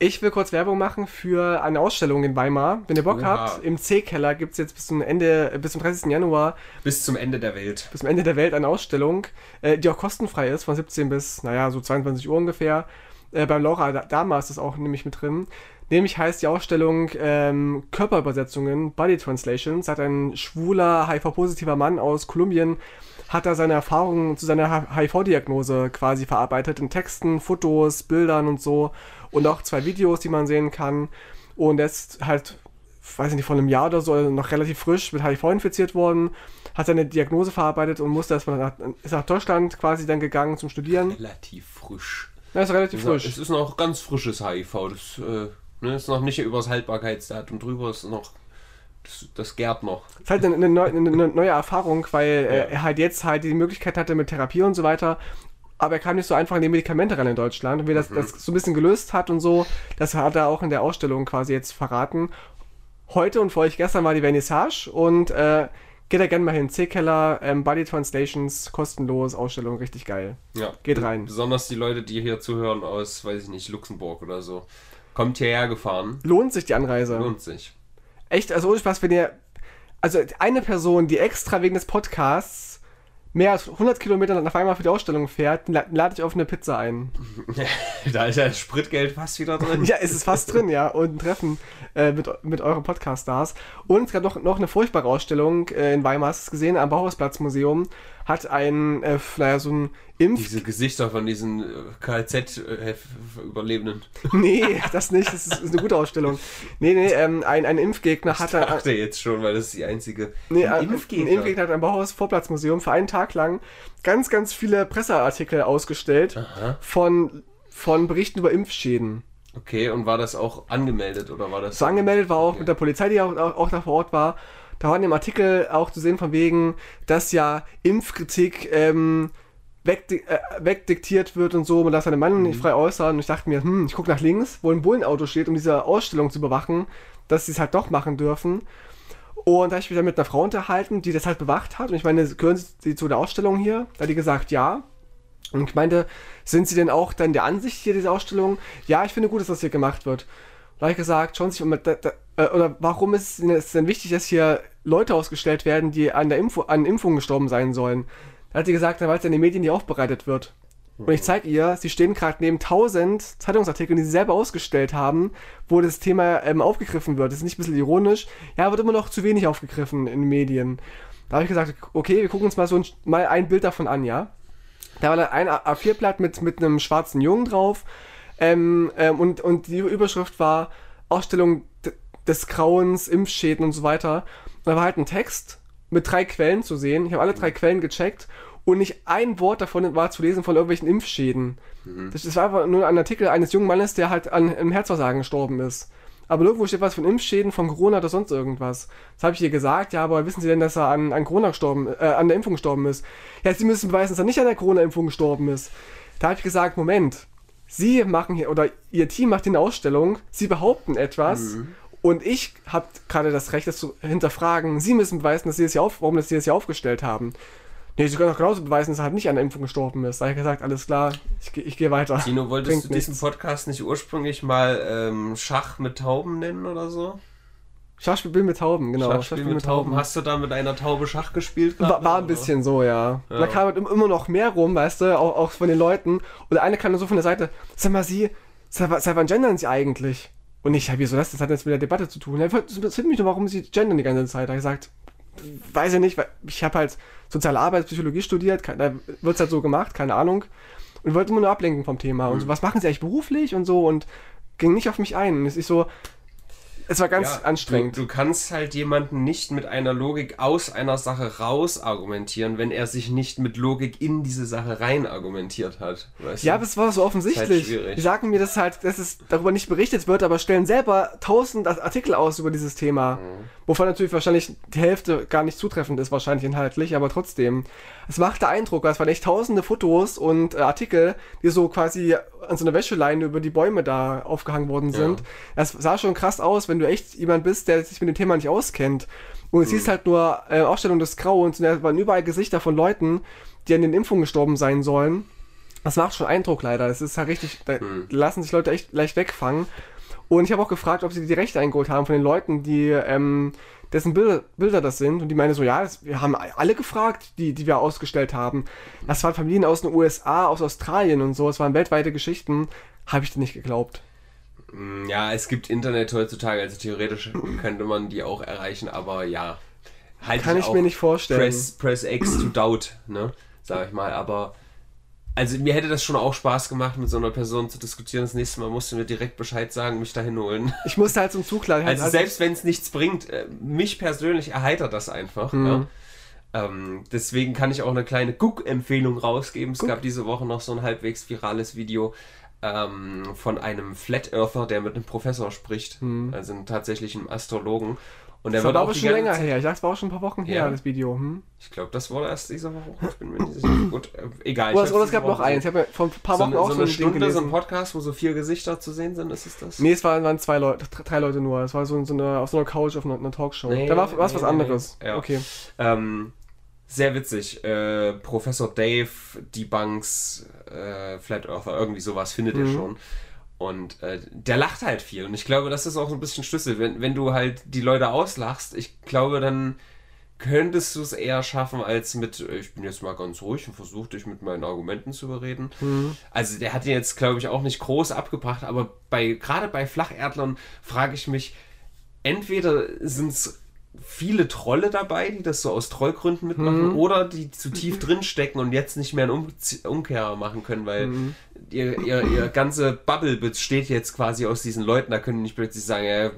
Speaker 2: Ich will kurz Werbung machen für eine Ausstellung in Weimar. Wenn ihr Bock
Speaker 1: Oha.
Speaker 2: habt, im C-Keller gibt es jetzt bis zum Ende, bis zum 30. Januar,
Speaker 1: Bis zum Ende der Welt.
Speaker 2: bis zum Ende der Welt eine Ausstellung, äh, die auch kostenfrei ist, von 17 bis, naja, so 22 Uhr ungefähr. Äh, beim Laura Da- Dama ist das auch nämlich mit drin. Nämlich heißt die Ausstellung ähm, Körperübersetzungen, Body Translations. Hat ein schwuler, HIV-positiver Mann aus Kolumbien, hat da seine Erfahrungen zu seiner HIV-Diagnose quasi verarbeitet in Texten, Fotos, Bildern und so. Und auch zwei Videos, die man sehen kann. Und er ist halt, weiß ich nicht, vor einem Jahr oder so, also noch relativ frisch mit HIV infiziert worden, hat seine Diagnose verarbeitet und musste erstmal nach, ist nach Deutschland quasi dann gegangen zum Studieren.
Speaker 1: Relativ frisch.
Speaker 2: Ja, ist relativ frisch.
Speaker 1: Es ist noch ganz frisches HIV. Das äh, ne, ist noch nicht übers Haltbarkeitsdatum drüber. Ist noch. Das, das gärt noch.
Speaker 2: ist halt eine, eine, eine, neue Erfahrung, weil
Speaker 1: Ja.
Speaker 2: äh, er halt jetzt halt die Möglichkeit hatte mit Therapie und so weiter. Aber er kam nicht so einfach an die Medikamente ran in Deutschland. Und wie
Speaker 1: Mhm.
Speaker 2: das, das so ein bisschen gelöst hat und so, das hat er auch in der Ausstellung quasi jetzt verraten. Heute und für euch gestern war die Vernissage und äh, geht da gerne mal hin. C-Keller, ähm, Body Translations, kostenlos, Ausstellung, richtig geil.
Speaker 1: Ja.
Speaker 2: Geht rein.
Speaker 1: Besonders die Leute, die hier zuhören aus, weiß ich nicht, Luxemburg oder so. Kommt hierher gefahren.
Speaker 2: Lohnt sich die Anreise.
Speaker 1: Lohnt sich.
Speaker 2: Echt, also ohne Spaß, wenn ihr. Also eine Person, die extra wegen des Podcasts mehr als 100 Kilometer nach einmal für die Ausstellung fährt, la- lade ich auf eine Pizza ein.
Speaker 1: da ist ja das Spritgeld fast wieder drin.
Speaker 2: Ja, es ist fast drin, ja. Und ein Treffen äh, mit, mit euren Podcast-Stars. Und es gab noch, noch eine furchtbare Ausstellung äh, in Weimar, hast du es gesehen, am Bauhausplatzmuseum. Hat ein, äh, naja, so ein Impf...
Speaker 1: Diese Gesichter von diesen äh, KZ-Überlebenden.
Speaker 2: nee, das nicht, das ist, ist eine gute Ausstellung. Nee, nee, ähm, ein, ein Impfgegner
Speaker 1: Ich
Speaker 2: hat ein,
Speaker 1: dachte jetzt schon, weil das ist die einzige.
Speaker 2: Nee,
Speaker 1: Ein
Speaker 2: ein
Speaker 1: Impfgegner.
Speaker 2: Ein Impfgegner hat am Bauhaus Vorplatzmuseum für einen Tag lang ganz, ganz viele Presseartikel ausgestellt
Speaker 1: Aha.
Speaker 2: von, von Berichten über Impfschäden.
Speaker 1: Okay, und war das auch angemeldet oder war das?
Speaker 2: So angemeldet war auch
Speaker 1: Okay.
Speaker 2: mit der Polizei, die auch, auch, auch da vor Ort war. Da war in dem Artikel auch zu sehen von wegen, dass ja Impfkritik ähm, wegdi äh, wegdiktiert wird und so, man darf seine Meinung nicht frei äußern. Und ich dachte mir, hm, ich gucke nach links, wo ein Bullenauto steht, um diese Ausstellung zu überwachen, dass sie es halt doch machen dürfen. Und da habe ich mich dann mit einer Frau unterhalten, die das halt bewacht hat. Und ich meine, gehören Sie zu der Ausstellung hier? Da hat die gesagt, ja. Und ich meinte, sind Sie denn auch dann der Ansicht hier dieser Ausstellung? Ja, ich finde gut, dass das hier gemacht wird. Da habe ich gesagt, schauen Sie sich mal, da, da, äh, oder warum ist es denn wichtig, dass hier Leute ausgestellt werden, die an der Info, an Impfungen gestorben sein sollen? Da hat sie gesagt, weil es in den Medien nicht aufbereitet wird. Und ich zeige ihr, sie stehen gerade neben 1000 Zeitungsartikeln, die sie selber ausgestellt haben, wo das Thema ähm, aufgegriffen wird. Das ist nicht ein bisschen ironisch. Ja, wird immer noch zu wenig aufgegriffen in den Medien. Da habe ich gesagt, okay, wir gucken uns mal so ein, mal ein Bild davon an, ja. Da war da ein A4-Blatt mit, mit einem schwarzen Jungen drauf. Ähm, ähm, und, und die Überschrift war Ausstellung des Grauens, Impfschäden und so weiter. Und da war halt ein Text mit drei Quellen zu sehen. Ich habe alle drei Quellen gecheckt und nicht ein Wort davon war zu lesen von irgendwelchen Impfschäden. Mhm. Das, das, war einfach nur ein Artikel eines jungen Mannes, der halt an einem Herzversagen gestorben ist. Aber nirgendwo steht was von Impfschäden, von Corona oder sonst irgendwas. Das habe ich ihr gesagt, ja, aber wissen Sie denn, dass er an, an Corona gestorben, äh, an der Impfung gestorben ist? Ja, Sie müssen beweisen, dass er nicht an der Corona-Impfung gestorben ist. Da habe ich gesagt, Moment, Sie machen hier, oder Ihr Team macht hier eine Ausstellung, Sie behaupten etwas mhm. und ich habe gerade das Recht, das zu hinterfragen. Sie müssen beweisen, dass Sie das hier auf, warum das Sie das hier aufgestellt haben. Nee, sie können auch genauso beweisen, dass er halt nicht an der Impfung gestorben ist. Da habe ich gesagt, alles klar, ich, ich gehe weiter.
Speaker 1: Tino, wolltest Bringt du diesen nichts. Podcast nicht ursprünglich mal ähm, Schach mit Tauben nennen oder so?
Speaker 2: Schachspiel mit Tauben, genau.
Speaker 1: Schachspiel, Schachspiel mit, Tauben. Hast du da mit einer Taube Schach gespielt?
Speaker 2: War, war, ein bisschen so, ja. ja. Da kam halt immer noch mehr rum, weißt du, auch, auch von den Leuten. Und der eine kam so von der Seite, sag mal, sie, seit, seit wann gendern sie eigentlich? Und ich habe hier so, das, das hat jetzt mit der Debatte zu tun. Das interessiert mich doch, warum sie gendern die ganze Zeit. Da habe ich gesagt, weiß ich nicht, weil ich habe halt soziale Arbeit, Psychologie studiert, da wird es halt so gemacht, keine Ahnung. Und wollte immer nur ablenken vom Thema. Und so, mhm. was machen sie eigentlich beruflich und so und ging nicht auf mich ein. Und es ist so, es war ganz ja, anstrengend.
Speaker 1: Du, du, kannst halt jemanden nicht mit einer Logik aus einer Sache raus argumentieren, wenn er sich nicht mit Logik in diese Sache rein argumentiert hat.
Speaker 2: ja, aber es war so offensichtlich. Halt die sagen mir, dass halt, dass es darüber nicht berichtet wird, aber stellen selber tausend Artikel aus über dieses Thema. Mhm. Wovon natürlich wahrscheinlich die Hälfte gar nicht zutreffend ist, wahrscheinlich inhaltlich, aber trotzdem. Es machte Eindruck, es waren echt tausende Fotos und äh, Artikel, die so quasi an so einer Wäscheleine über die Bäume da aufgehangen worden sind. Ja. sah schon krass aus, wenn du echt jemand bist, der sich mit dem Thema nicht auskennt. Und es mhm. hieß halt nur äh, Ausstellung des Grauens und da waren überall Gesichter von Leuten, die an den Impfungen gestorben sein sollen. Das macht schon Eindruck leider. Es ist halt richtig, da mhm. lassen sich Leute echt leicht wegfangen. Und ich habe auch gefragt, ob sie die Rechte eingeholt haben von den Leuten, die ähm, dessen Bilder, Bilder das sind. Und die meinen so, ja, das, wir haben alle gefragt, die, die wir ausgestellt haben. Das waren Familien aus den USA, aus Australien und so. Das waren weltweite Geschichten. Habe ich dir nicht geglaubt.
Speaker 1: Mm, ja, es gibt Internet heutzutage, also theoretisch könnte man die auch erreichen, aber ja.
Speaker 2: Halt Kann ich mir nicht vorstellen.
Speaker 1: Press, press X to doubt, ne? Sag ich mal, aber also mir hätte das schon auch Spaß gemacht, mit so einer Person zu diskutieren. Das nächste Mal musst du mir direkt Bescheid sagen, mich dahin holen.
Speaker 2: Ich musste halt zum Zug
Speaker 1: leider. Also, also selbst wenn es nichts bringt, äh, mich persönlich erheitert das einfach. Mhm. Ja. Ähm, deswegen kann ich auch eine kleine Guck-Empfehlung rausgeben. Es Guck. gab diese Woche noch so ein halbwegs virales Video ähm, von einem Flat Earther, der mit einem Professor spricht, mhm. also einem tatsächlichen Astrologen.
Speaker 2: Und der das war aber schon länger her. Ich dachte, es war auch schon ein paar Wochen her, das Video. Hm?
Speaker 1: Ich glaube, das war erst diese Woche. Ich bin mir nicht sicher. Gut, äh, egal.
Speaker 2: Oder, oder es gab noch eins. Ich habe ja vor ein paar Wochen so, auch
Speaker 1: so, so eine Stunde, so ein Podcast, wo so vier Gesichter zu sehen sind, ist es das?
Speaker 2: Nee, es waren, waren zwei Leute, drei Leute nur. Es war so, so eine, auf so einer Couch auf einer, einer Talkshow. Nee, da war nee, was nee, anderes.
Speaker 1: Ja. Okay. Ähm, sehr witzig. Äh, Professor Dave debunks äh, Flat Earther, irgendwie sowas findet mhm. ihr schon. Und äh, der lacht halt viel. Und ich glaube, das ist auch so ein bisschen Schlüssel. Wenn, wenn du halt die Leute auslachst, ich glaube, dann könntest du es eher schaffen, als mit, ich bin jetzt mal ganz ruhig und versuche dich mit meinen Argumenten zu überreden. Mhm. Also der hat ihn jetzt, glaube ich, auch nicht groß abgebracht, aber bei gerade bei Flacherdlern frage ich mich, entweder sind es viele Trolle dabei, die das so aus Trollgründen mitmachen, mhm. oder die zu tief drin stecken und jetzt nicht mehr einen um Umkehr machen können, weil mhm. ihr, ihr, ihr ganze Bubble besteht jetzt quasi aus diesen Leuten, da können die nicht plötzlich sagen, ja,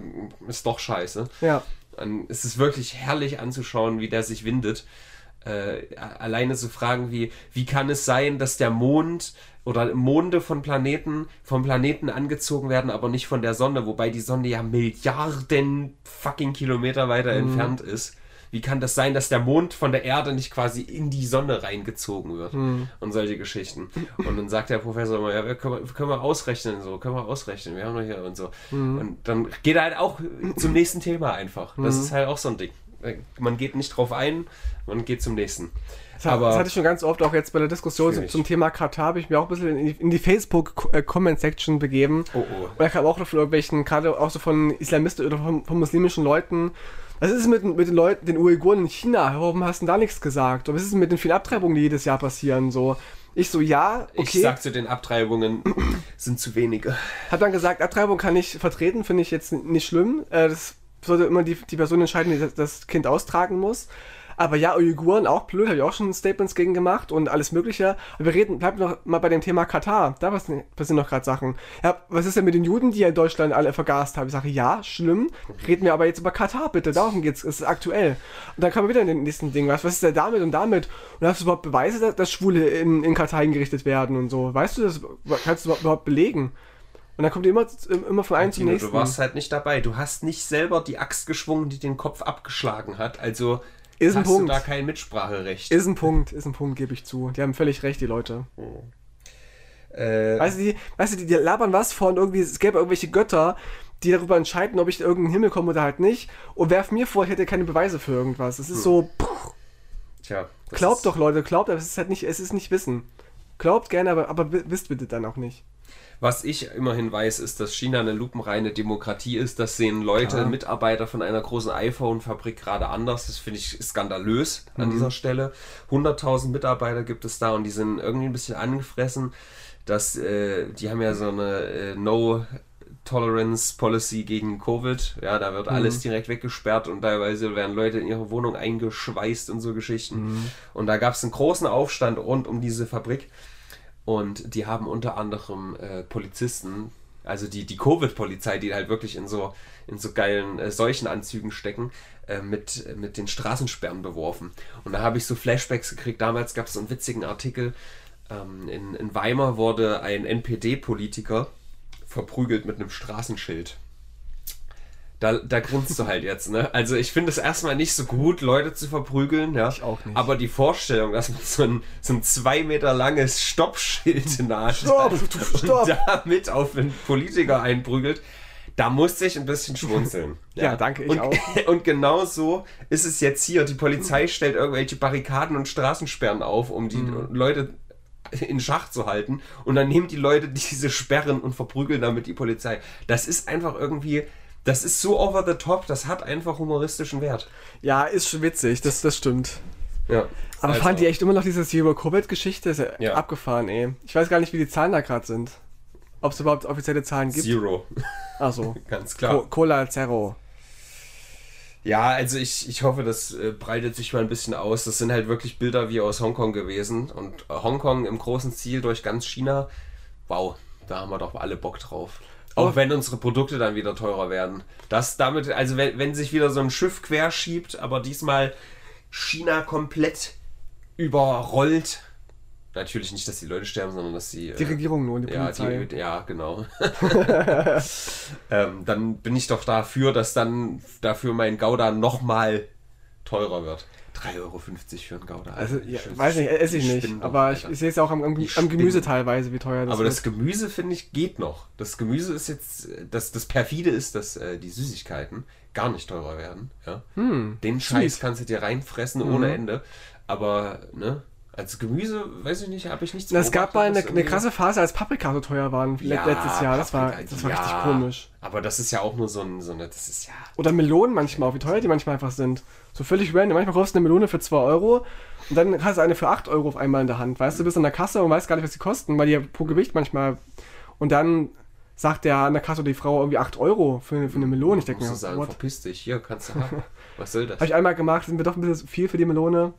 Speaker 1: ist doch scheiße.
Speaker 2: Ja.
Speaker 1: Und es ist wirklich herrlich anzuschauen, wie der sich windet. Äh, alleine so Fragen wie, wie kann es sein, dass der Mond oder Monde von Planeten vom Planeten angezogen werden, aber nicht von der Sonne, wobei die Sonne ja Milliarden fucking Kilometer weiter mhm. entfernt ist. Wie kann das sein, dass der Mond von der Erde nicht quasi in die Sonne reingezogen wird? Mhm. Und solche Geschichten. Und dann sagt der Professor immer, ja, können wir, können wir ausrechnen, so, können wir ausrechnen, wir haben doch hier und so. Mhm. Und dann geht er halt auch zum nächsten Thema einfach. Das mhm. ist halt auch so ein Ding. Man geht nicht drauf ein, man geht zum nächsten.
Speaker 2: Das, aber das hatte ich schon ganz oft auch jetzt bei der Diskussion zum, zum, Thema Katar, habe ich mir auch ein bisschen in die, in die Facebook-Comment-Section begeben. Oh, oh. Und da kam auch noch von irgendwelchen, gerade auch so von Islamisten oder von, von muslimischen Leuten, was ist mit, mit den Leuten, den Uiguren in China? Warum hast du da nichts gesagt? Und was ist mit den vielen Abtreibungen, die jedes Jahr passieren? So, Ich so, ja, okay.
Speaker 1: Ich sag zu den Abtreibungen, sind zu wenige.
Speaker 2: Hab dann gesagt, Abtreibung kann ich vertreten, finde ich jetzt nicht schlimm. Äh, das sollte immer die, die Person entscheiden, die das Kind austragen muss. Aber ja, Uiguren auch blöd, habe ich auch schon Statements gegen gemacht und alles Mögliche. Aber wir reden, bleiben noch mal bei dem Thema Katar. Da passieren noch gerade Sachen. Ja, was ist denn mit den Juden, die ja in Deutschland alle vergast haben? Ich sage, ja, schlimm. Reden wir aber jetzt über Katar, bitte. Darum geht's. Es ist aktuell. Und dann kommen wir wieder in den nächsten Ding. Was, was ist denn damit und damit? Und hast du überhaupt Beweise, dass, dass Schwule in, in Katar hingerichtet werden und so? Weißt du das? Kannst du überhaupt belegen? Und dann kommt immer, immer von einem zum nächsten.
Speaker 1: Du warst halt nicht dabei. Du hast nicht selber die Axt geschwungen, die den Kopf abgeschlagen hat. Also
Speaker 2: Ist ein
Speaker 1: hast
Speaker 2: Punkt.
Speaker 1: du da kein Mitspracherecht.
Speaker 2: Ist ein Punkt, ist ein Punkt, gebe ich zu. Die haben völlig recht, die Leute.
Speaker 1: äh,
Speaker 2: Weißt du, die, weißt du, die, die labern was von irgendwie, es gäbe irgendwelche Götter, die darüber entscheiden, ob ich in irgendeinen Himmel komme oder halt nicht, und werfen mir vor, ich hätte keine Beweise für irgendwas. Es ist so, pff,
Speaker 1: tja,
Speaker 2: glaubt doch, Leute, glaubt, aber es ist halt nicht, es ist nicht Wissen. Glaubt gerne, aber, aber wi- wisst bitte dann auch nicht.
Speaker 1: Was ich immerhin weiß, ist, dass China eine lupenreine Demokratie ist. Das sehen Leute,
Speaker 2: Klar.
Speaker 1: Mitarbeiter von einer großen iPhone-Fabrik gerade anders. Das finde ich skandalös an
Speaker 2: Mhm.
Speaker 1: dieser Stelle. 100.000 Mitarbeiter gibt es da und die sind irgendwie ein bisschen angefressen. Dass, äh, die haben ja so eine äh, No Tolerance Policy gegen Covid. Ja, da wird alles direkt weggesperrt und teilweise werden Leute in ihre Wohnung eingeschweißt und so Geschichten. Und da gab es einen großen Aufstand rund um diese Fabrik. Und die haben unter anderem äh, Polizisten, also die, die Covid-Polizei, die halt wirklich in so, in so geilen äh, Seuchenanzügen stecken, äh, mit, mit den Straßensperren beworfen. Und da habe ich so Flashbacks gekriegt. Damals gab es so einen witzigen Artikel. Ähm, in, in Weimar wurde ein NPD-Politiker verprügelt mit einem Straßenschild. Da, da grinst du halt jetzt, ne? Also ich finde es erstmal nicht so gut, Leute zu verprügeln, ja.
Speaker 2: Ich auch nicht.
Speaker 1: Aber die Vorstellung, dass man so ein, so ein zwei Meter langes Stoppschild in der Hand
Speaker 2: Stopp, stopp.
Speaker 1: und damit auf einen Politiker einprügelt, da musste ich ein bisschen schmunzeln.
Speaker 2: Ja, danke, ich
Speaker 1: und,
Speaker 2: auch.
Speaker 1: Und genau so ist es jetzt hier. Die Polizei stellt irgendwelche Barrikaden und Straßensperren auf, um die
Speaker 2: Mhm.
Speaker 1: Leute in Schach zu halten. Und dann nehmen die Leute diese Sperren und verprügeln damit die Polizei. Das ist einfach irgendwie, das ist so over the top, das hat einfach humoristischen Wert.
Speaker 2: Ja, ist schon witzig, das, das stimmt.
Speaker 1: Ja.
Speaker 2: Aber
Speaker 1: Also,
Speaker 2: fand die echt immer noch diese Zero-Covid-Geschichte? Ist ja,
Speaker 1: Ja.
Speaker 2: abgefahren, ey. Ich weiß gar nicht, wie die Zahlen da gerade sind. Ob es überhaupt offizielle Zahlen gibt.
Speaker 1: Zero.
Speaker 2: Achso.
Speaker 1: Ganz
Speaker 2: Co
Speaker 1: klar.
Speaker 2: Cola Zero.
Speaker 1: Ja, also ich, ich hoffe, das äh, breitet sich mal ein bisschen aus. Das sind halt wirklich Bilder wie aus Hongkong gewesen. Und Hongkong im großen Ziel durch ganz China. Wow, da haben wir doch alle Bock drauf. Auch wenn unsere Produkte dann wieder teurer werden. Das damit, also wenn, wenn sich wieder so ein Schiff querschiebt, aber diesmal China komplett überrollt. Natürlich nicht, dass die Leute sterben, sondern dass die.
Speaker 2: Die
Speaker 1: äh,
Speaker 2: Regierung nur, die
Speaker 1: ja,
Speaker 2: Polizei.
Speaker 1: die, ja, genau. ähm, dann bin ich doch dafür, dass dann dafür mein Gouda nochmal teurer wird. 3,50 Euro für einen Gouda.
Speaker 2: also, ja, weiß nicht, esse ich nicht.
Speaker 1: doch,
Speaker 2: aber ich, ich sehe es auch am, am, am Gemüse teilweise, wie teuer das
Speaker 1: Aber
Speaker 2: wird.
Speaker 1: das Gemüse, finde ich, geht noch. Das Gemüse ist jetzt, das, das perfide ist, dass äh, die Süßigkeiten gar nicht teurer werden. Ja?
Speaker 2: Hm,
Speaker 1: Den Scheiß kannst du dir reinfressen ohne Ende. Aber, ne, als Gemüse, weiß ich nicht, habe ich nichts
Speaker 2: es gab mal eine, eine krasse Phase, als Paprika so teuer waren
Speaker 1: Ja,
Speaker 2: letztes Jahr. Das war, das war
Speaker 1: ja.
Speaker 2: richtig komisch.
Speaker 1: Aber das ist ja auch nur so, ein, so eine, das ist ja.
Speaker 2: Oder Melonen manchmal, auch wie teuer die manchmal einfach sind. So völlig random. Manchmal kaufst du eine Melone für 2 Euro und dann hast du eine für 8 Euro auf einmal in der Hand. Weißt du, du bist an der Kasse und weißt gar nicht, was die kosten, weil die ja pro Gewicht manchmal. Und dann sagt der an der Kasse die Frau irgendwie 8 Euro für, für eine Melone. Ich denke mir,
Speaker 1: sagen,
Speaker 2: what?
Speaker 1: verpiss dich, hier kannst du haben. Was soll das?
Speaker 2: Habe ich einmal gemacht, sind mir doch ein bisschen viel für die Melone.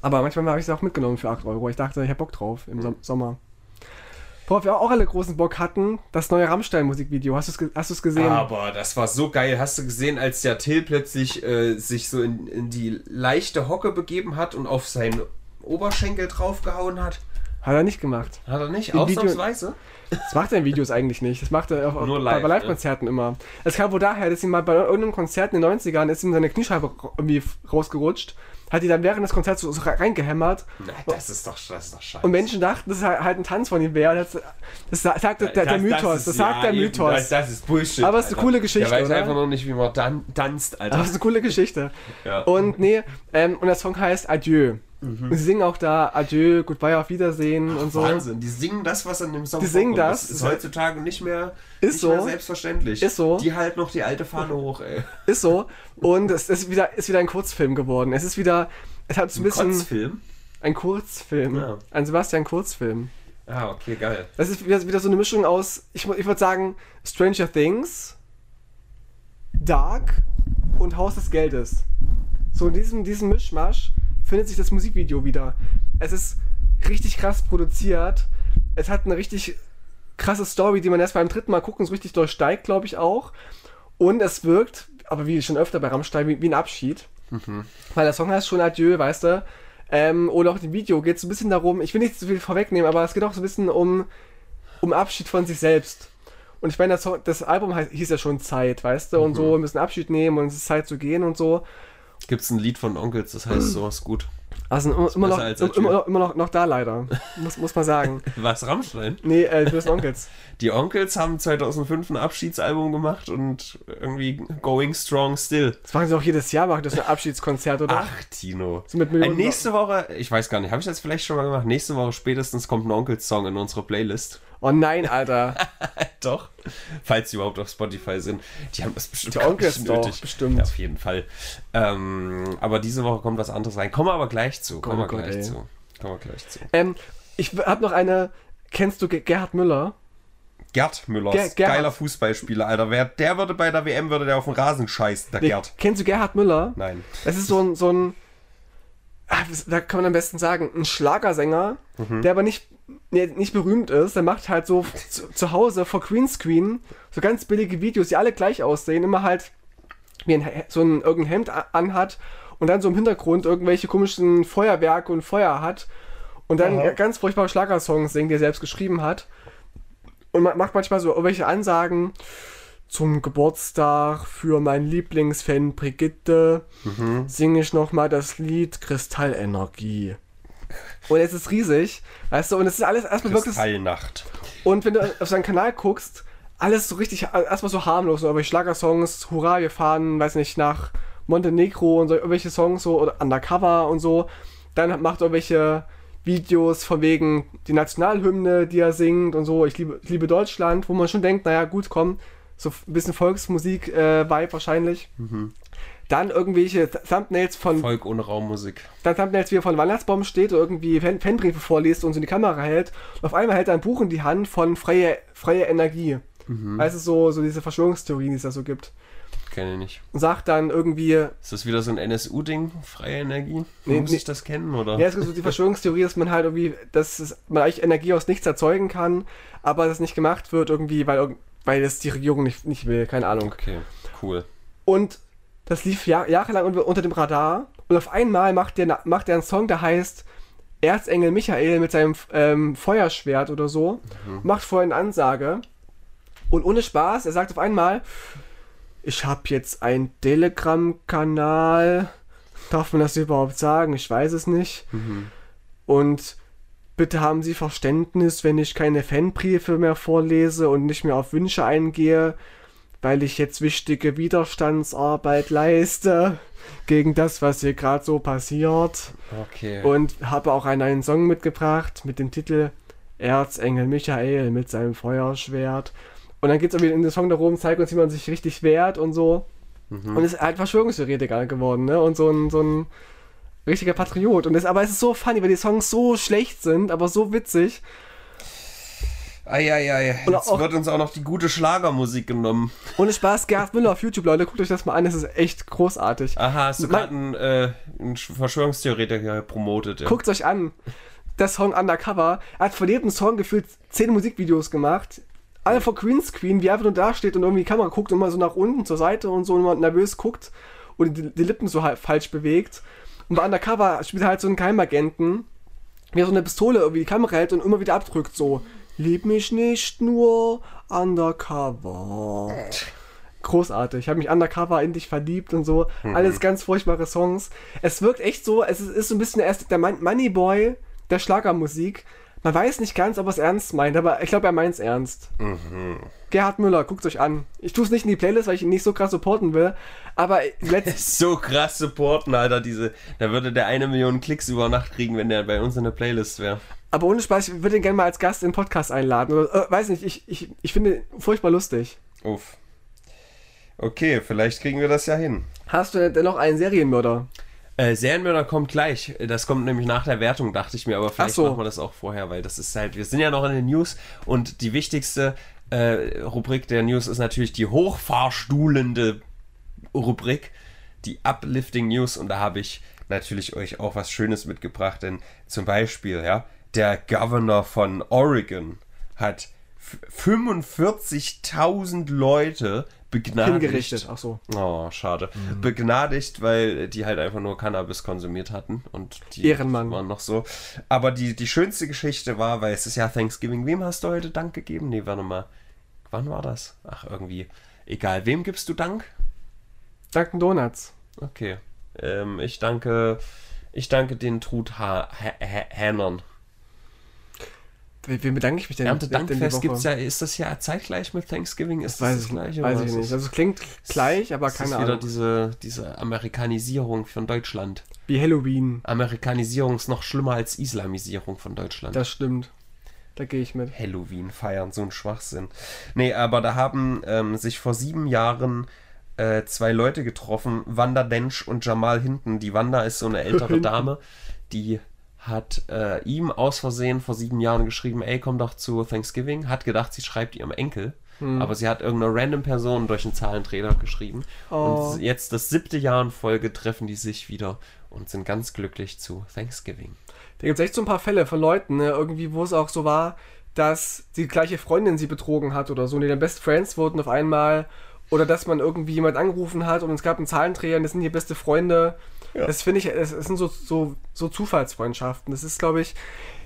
Speaker 2: Aber manchmal habe ich sie auch mitgenommen für 8 Euro. Ich dachte, ich habe Bock drauf im Som Sommer. Worauf wir auch alle großen Bock hatten, das neue Rammstein-Musikvideo. Hast du es hast du's gesehen?
Speaker 1: Aber das war so geil. Hast du gesehen, als der Till plötzlich äh, sich so in, in die leichte Hocke begeben hat und auf seinen Oberschenkel draufgehauen hat?
Speaker 2: Hat er nicht gemacht.
Speaker 1: Hat er nicht?
Speaker 2: Im Video-
Speaker 1: Ausnahmsweise?
Speaker 2: Das macht er in Videos eigentlich nicht. Das macht er auf,
Speaker 1: Nur
Speaker 2: bei,
Speaker 1: live,
Speaker 2: bei Live-Konzerten immer. Es kam wohl daher, dass ihm mal bei irgendeinem Konzert in den 90ern ist ihm seine Kniescheibe irgendwie rausgerutscht, hat die dann während des Konzerts so, so reingehämmert
Speaker 1: Nein, das ist doch, das ist doch scheiße.
Speaker 2: und Menschen dachten, dass es halt ein Tanz von ihm wäre. Das, das sagt der, der, der Mythos. Das,
Speaker 1: ist-
Speaker 2: sagt
Speaker 1: ja,
Speaker 2: der Mythos.
Speaker 1: Das, das ist Bullshit.
Speaker 2: Aber es ist eine coole Geschichte,
Speaker 1: Der weiß
Speaker 2: oder?
Speaker 1: einfach noch nicht, wie man dan tanzt, Alter.
Speaker 2: Aber das ist eine coole Geschichte.
Speaker 1: Ja.
Speaker 2: Und nee, ähm, und der Song heißt Adieu.
Speaker 1: Mhm.
Speaker 2: Und sie singen auch da Adieu, Goodbye, auf Wiedersehen und so.
Speaker 1: Wahnsinn, die singen das, was in dem Song
Speaker 2: Die singen
Speaker 1: vorkommt.
Speaker 2: das.
Speaker 1: ist heutzutage nicht mehr,
Speaker 2: Ist
Speaker 1: nicht
Speaker 2: so.
Speaker 1: mehr selbstverständlich.
Speaker 2: Ist so.
Speaker 1: Die halten noch die alte Fahne hoch, ey.
Speaker 2: Ist so. Und es ist wieder, ist wieder ein Kurzfilm geworden. Es ist wieder, es hat so ein bisschen.
Speaker 1: Kotzfilm.
Speaker 2: Ein Kurzfilm.
Speaker 1: Ja.
Speaker 2: Ein Sebastian Kurzfilm.
Speaker 1: Ah, okay, geil.
Speaker 2: Das ist wieder, wieder so eine Mischung aus, ich, ich würde sagen, Stranger Things, Dark und Haus des Geldes. So in diesem, diesem Mischmasch findet sich das Musikvideo wieder. Es ist richtig krass produziert. Es hat eine richtig krasse Story, die man erst beim dritten Mal gucken so richtig durchsteigt, glaube ich auch. Und es wirkt, aber wie schon öfter bei Rammstein, wie, wie ein Abschied. Weil der Song heißt schon Adieu, weißt du. Ähm, oder auch im Video geht es ein bisschen darum, ich will nicht zu viel vorwegnehmen, aber es geht auch so ein bisschen um, um Abschied von sich selbst. Und ich meine, das, das Album heißt, hieß ja schon Zeit, weißt du, und so ein bisschen Abschied nehmen und es ist Zeit zu gehen und so.
Speaker 1: Gibt's ein Lied von Onkels, das heißt so, ist gut.
Speaker 2: Also immer, immer, noch,
Speaker 1: als
Speaker 2: immer, noch, immer noch, noch da leider, muss, muss man sagen.
Speaker 1: Was, Rammstein?
Speaker 2: Nee, äh, die bösen Onkels.
Speaker 1: Die Onkels haben 2005 ein Abschiedsalbum gemacht und irgendwie going strong still.
Speaker 2: Das machen sie auch jedes Jahr, machen das ein Abschiedskonzert, oder?
Speaker 1: Ach, Tino.
Speaker 2: So mit
Speaker 1: Äh,
Speaker 2: Millionen-
Speaker 1: nächste Woche, ich weiß gar nicht, habe ich das vielleicht schon mal gemacht? Nächste Woche spätestens kommt ein Onkels-Song in unsere Playlist.
Speaker 2: Oh nein, Alter.
Speaker 1: Doch. Falls sie überhaupt auf Spotify sind. Die haben das bestimmt
Speaker 2: Die Onkels
Speaker 1: nicht
Speaker 2: doch,
Speaker 1: nötig.
Speaker 2: bestimmt.
Speaker 1: Ja, auf jeden Fall. Ähm, aber diese Woche kommt was anderes rein. Kommen wir aber gleich zu. Kommen wir
Speaker 2: Gott,
Speaker 1: gleich
Speaker 2: ey.
Speaker 1: zu. Kommen wir gleich zu.
Speaker 2: Ähm, ich habe noch eine. Kennst du Ge- Gerhard Müller?
Speaker 1: Gerd Müller,
Speaker 2: Ger- Gerhard.
Speaker 1: geiler Fußballspieler, Alter. Wer, der würde bei der WM, würde der auf den Rasen scheißen, der
Speaker 2: Nee,
Speaker 1: Gerd.
Speaker 2: Kennst du Gerhard Müller?
Speaker 1: Nein.
Speaker 2: Das ist so ein, so ein ah, da kann man am besten sagen, ein Schlagersänger, der aber nicht, nicht berühmt ist. Der macht halt so zu, zu Hause vor Greenscreen so ganz billige Videos, die alle gleich aussehen. Immer halt wie ein, so ein irgendein Hemd anhat und dann so im Hintergrund irgendwelche komischen Feuerwerke und Feuer hat. Und dann
Speaker 1: Aha.
Speaker 2: ganz furchtbare Schlagersongs singt, die er selbst geschrieben hat. Und ma- macht manchmal so irgendwelche Ansagen zum Geburtstag für meinen Lieblingsfan Brigitte singe ich nochmal das Lied Kristallenergie. Und es ist riesig, weißt du, und es ist alles erstmal wirklich.
Speaker 1: Kristallnacht.
Speaker 2: Und wenn du auf seinen Kanal guckst, alles so richtig, erstmal so harmlos, so irgendwelche Schlagersongs, Hurra, wir fahren, weiß nicht, nach Montenegro und so irgendwelche Songs so, oder Undercover und so. Dann macht er irgendwelche Videos von wegen die Nationalhymne, die er singt und so, ich liebe, ich liebe Deutschland, wo man schon denkt, naja, gut, komm, so ein bisschen Volksmusik-Vibe wahrscheinlich. Dann irgendwelche Th- Thumbnails von
Speaker 1: Volk ohne Raummusik.
Speaker 2: dann Thumbnails, wie er dem Weihnachtsbaum steht und irgendwie Fan Fanbriefe vorliest und so in die Kamera hält. Und auf einmal hält er ein Buch in die Hand von freie, freie Energie. Weißt du, so, so diese Verschwörungstheorien, die es da so gibt.
Speaker 1: Kenne ich nicht.
Speaker 2: Und sagt dann irgendwie,
Speaker 1: Ist das wieder so ein NSU-Ding? Freie Energie?
Speaker 2: Nee,
Speaker 1: Muss
Speaker 2: nee.
Speaker 1: ich das kennen, oder?
Speaker 2: ja, es gibt so die Verschwörungstheorie, dass man halt irgendwie, dass es, man eigentlich Energie aus nichts erzeugen kann, aber das nicht gemacht wird irgendwie, weil, weil das die Regierung nicht, nicht will, keine Ahnung.
Speaker 1: Okay, cool.
Speaker 2: Und das lief Jahr, jahrelang unter, dem Radar. Und auf einmal macht der, macht der einen Song, der heißt Erzengel Michael mit seinem ähm, Feuerschwert oder so. Macht vorher eine Ansage. Und ohne Spaß, er sagt auf einmal, ich habe jetzt einen Telegram-Kanal. Darf man das überhaupt sagen? Ich weiß es nicht. Und bitte haben Sie Verständnis, wenn ich keine Fanbriefe mehr vorlese und nicht mehr auf Wünsche eingehe weil ich jetzt wichtige Widerstandsarbeit leiste gegen das, was hier gerade so passiert.
Speaker 1: Okay.
Speaker 2: Und habe auch einen neuen Song mitgebracht mit dem Titel Erzengel Michael mit seinem Feuerschwert. Und dann geht es irgendwie in den Song darum, zeigt uns, wie man sich richtig wehrt und so. Und ist halt Verschwörungstheoretiker geworden, ne? Und so ein, so ein richtiger Patriot. Und das, aber es ist so funny, weil die Songs so schlecht sind, aber so witzig.
Speaker 1: Eieiei, jetzt
Speaker 2: auch-
Speaker 1: wird uns auch noch die gute Schlagermusik genommen.
Speaker 2: Ohne Spaß, Gerhard Müller auf YouTube, Leute, guckt euch das mal an, das ist echt großartig.
Speaker 1: Aha, hast du gerade einen, äh, einen Verschwörungstheoretiker promotet? Ja.
Speaker 2: Guckt euch an. Der Song Undercover. Er hat von jedem Song gefühlt zehn Musikvideos gemacht. Alle vor Greenscreen, wie er einfach nur da steht und irgendwie die Kamera guckt und mal so nach unten zur Seite und so und mal nervös guckt und die, die Lippen so halb falsch bewegt. Und bei Undercover spielt er halt so einen Geheimagenten, wie er so eine Pistole irgendwie die Kamera hält und immer wieder abdrückt, so. Lieb mich nicht nur undercover. Großartig. Ich habe mich undercover in dich verliebt und so. Alles ganz furchtbare Songs. Es wirkt echt so, es ist, ist so ein bisschen erst der Mon- Moneyboy der Schlagermusik. Man weiß nicht ganz, ob er es ernst meint, aber ich glaube, er meint es ernst. Gerhard Müller, guckt euch an. Ich tue es nicht in die Playlist, weil ich ihn nicht so krass supporten will, aber
Speaker 1: So krass supporten, Alter, diese. Da würde der eine Million Klicks über Nacht kriegen, wenn der bei uns in der Playlist wäre.
Speaker 2: Aber ohne Spaß, ich würde ihn gerne mal als Gast in den Podcast einladen. Oder, äh, weiß nicht, ich, ich, ich finde ihn furchtbar lustig.
Speaker 1: Uff. Okay, vielleicht kriegen wir das ja hin.
Speaker 2: Hast du denn noch einen Serienmörder?
Speaker 1: Äh, Serienmörder kommt gleich. Das kommt nämlich nach der Wertung, dachte ich mir, aber vielleicht
Speaker 2: so.
Speaker 1: machen wir das auch vorher, weil das ist halt, wir sind ja noch in den News und die wichtigste äh, Rubrik der News ist natürlich die hochfahrstuhlende Rubrik, die Uplifting News und da habe ich natürlich euch auch was Schönes mitgebracht, denn zum Beispiel, ja, der Governor von Oregon hat f- 45.000 Leute begnadigt.
Speaker 2: Hingerichtet, ach so.
Speaker 1: Oh, schade. Begnadigt, weil die halt einfach nur Cannabis konsumiert hatten und die
Speaker 2: Ehrenmann.
Speaker 1: waren noch so. Aber die, die schönste Geschichte war, weil es ist ja Thanksgiving. Wem hast du heute Dank gegeben? Nee, warte mal. Wann war das? Ach, irgendwie. Egal. Wem gibst du Dank?
Speaker 2: Dunkin' Donuts.
Speaker 1: Okay. Ähm, ich danke. Ich danke den Truthähnern.
Speaker 2: We- Wem bedanke ich mich denn?
Speaker 1: Erntedankfest
Speaker 2: Woche?
Speaker 1: gibt's ja, ist das ja zeitgleich mit Thanksgiving? Ist das
Speaker 2: ich,
Speaker 1: das gleiche?
Speaker 2: weiß ich
Speaker 1: ist
Speaker 2: nicht.
Speaker 1: es-
Speaker 2: Also es klingt gleich, aber
Speaker 1: ist das
Speaker 2: keine
Speaker 1: wieder
Speaker 2: Ahnung.
Speaker 1: diese, diese Amerikanisierung von Deutschland.
Speaker 2: Wie Halloween.
Speaker 1: Amerikanisierung ist noch schlimmer als Islamisierung von Deutschland.
Speaker 2: Das stimmt. Da gehe ich mit.
Speaker 1: Halloween feiern, so ein Schwachsinn. Nee, aber da haben ähm, sich vor sieben Jahren äh, zwei Leute getroffen, Wanda Densch und Jamal Hinton. Die Wanda ist so eine ältere. Dame, die hat äh, ihm aus Versehen vor sieben Jahren geschrieben, ey, komm doch zu Thanksgiving. Hat gedacht, sie schreibt ihrem Enkel.
Speaker 2: Hm.
Speaker 1: Aber sie hat irgendeine random Person durch einen Zahlendreher geschrieben.
Speaker 2: Oh.
Speaker 1: Und jetzt das siebte Jahr in Folge treffen die sich wieder und sind ganz glücklich zu Thanksgiving.
Speaker 2: Da gibt es echt so ein paar Fälle von Leuten, ne, irgendwie, wo es auch so war, dass die gleiche Freundin sie betrogen hat oder so, und die dann Best Friends wurden auf einmal. Oder dass man irgendwie jemand angerufen hat und es gab einen Zahlendreher und das sind die beste Freunde.
Speaker 1: Ja.
Speaker 2: Das finde ich, es, es sind so, so, so Zufallsfreundschaften. Das ist, glaube ich,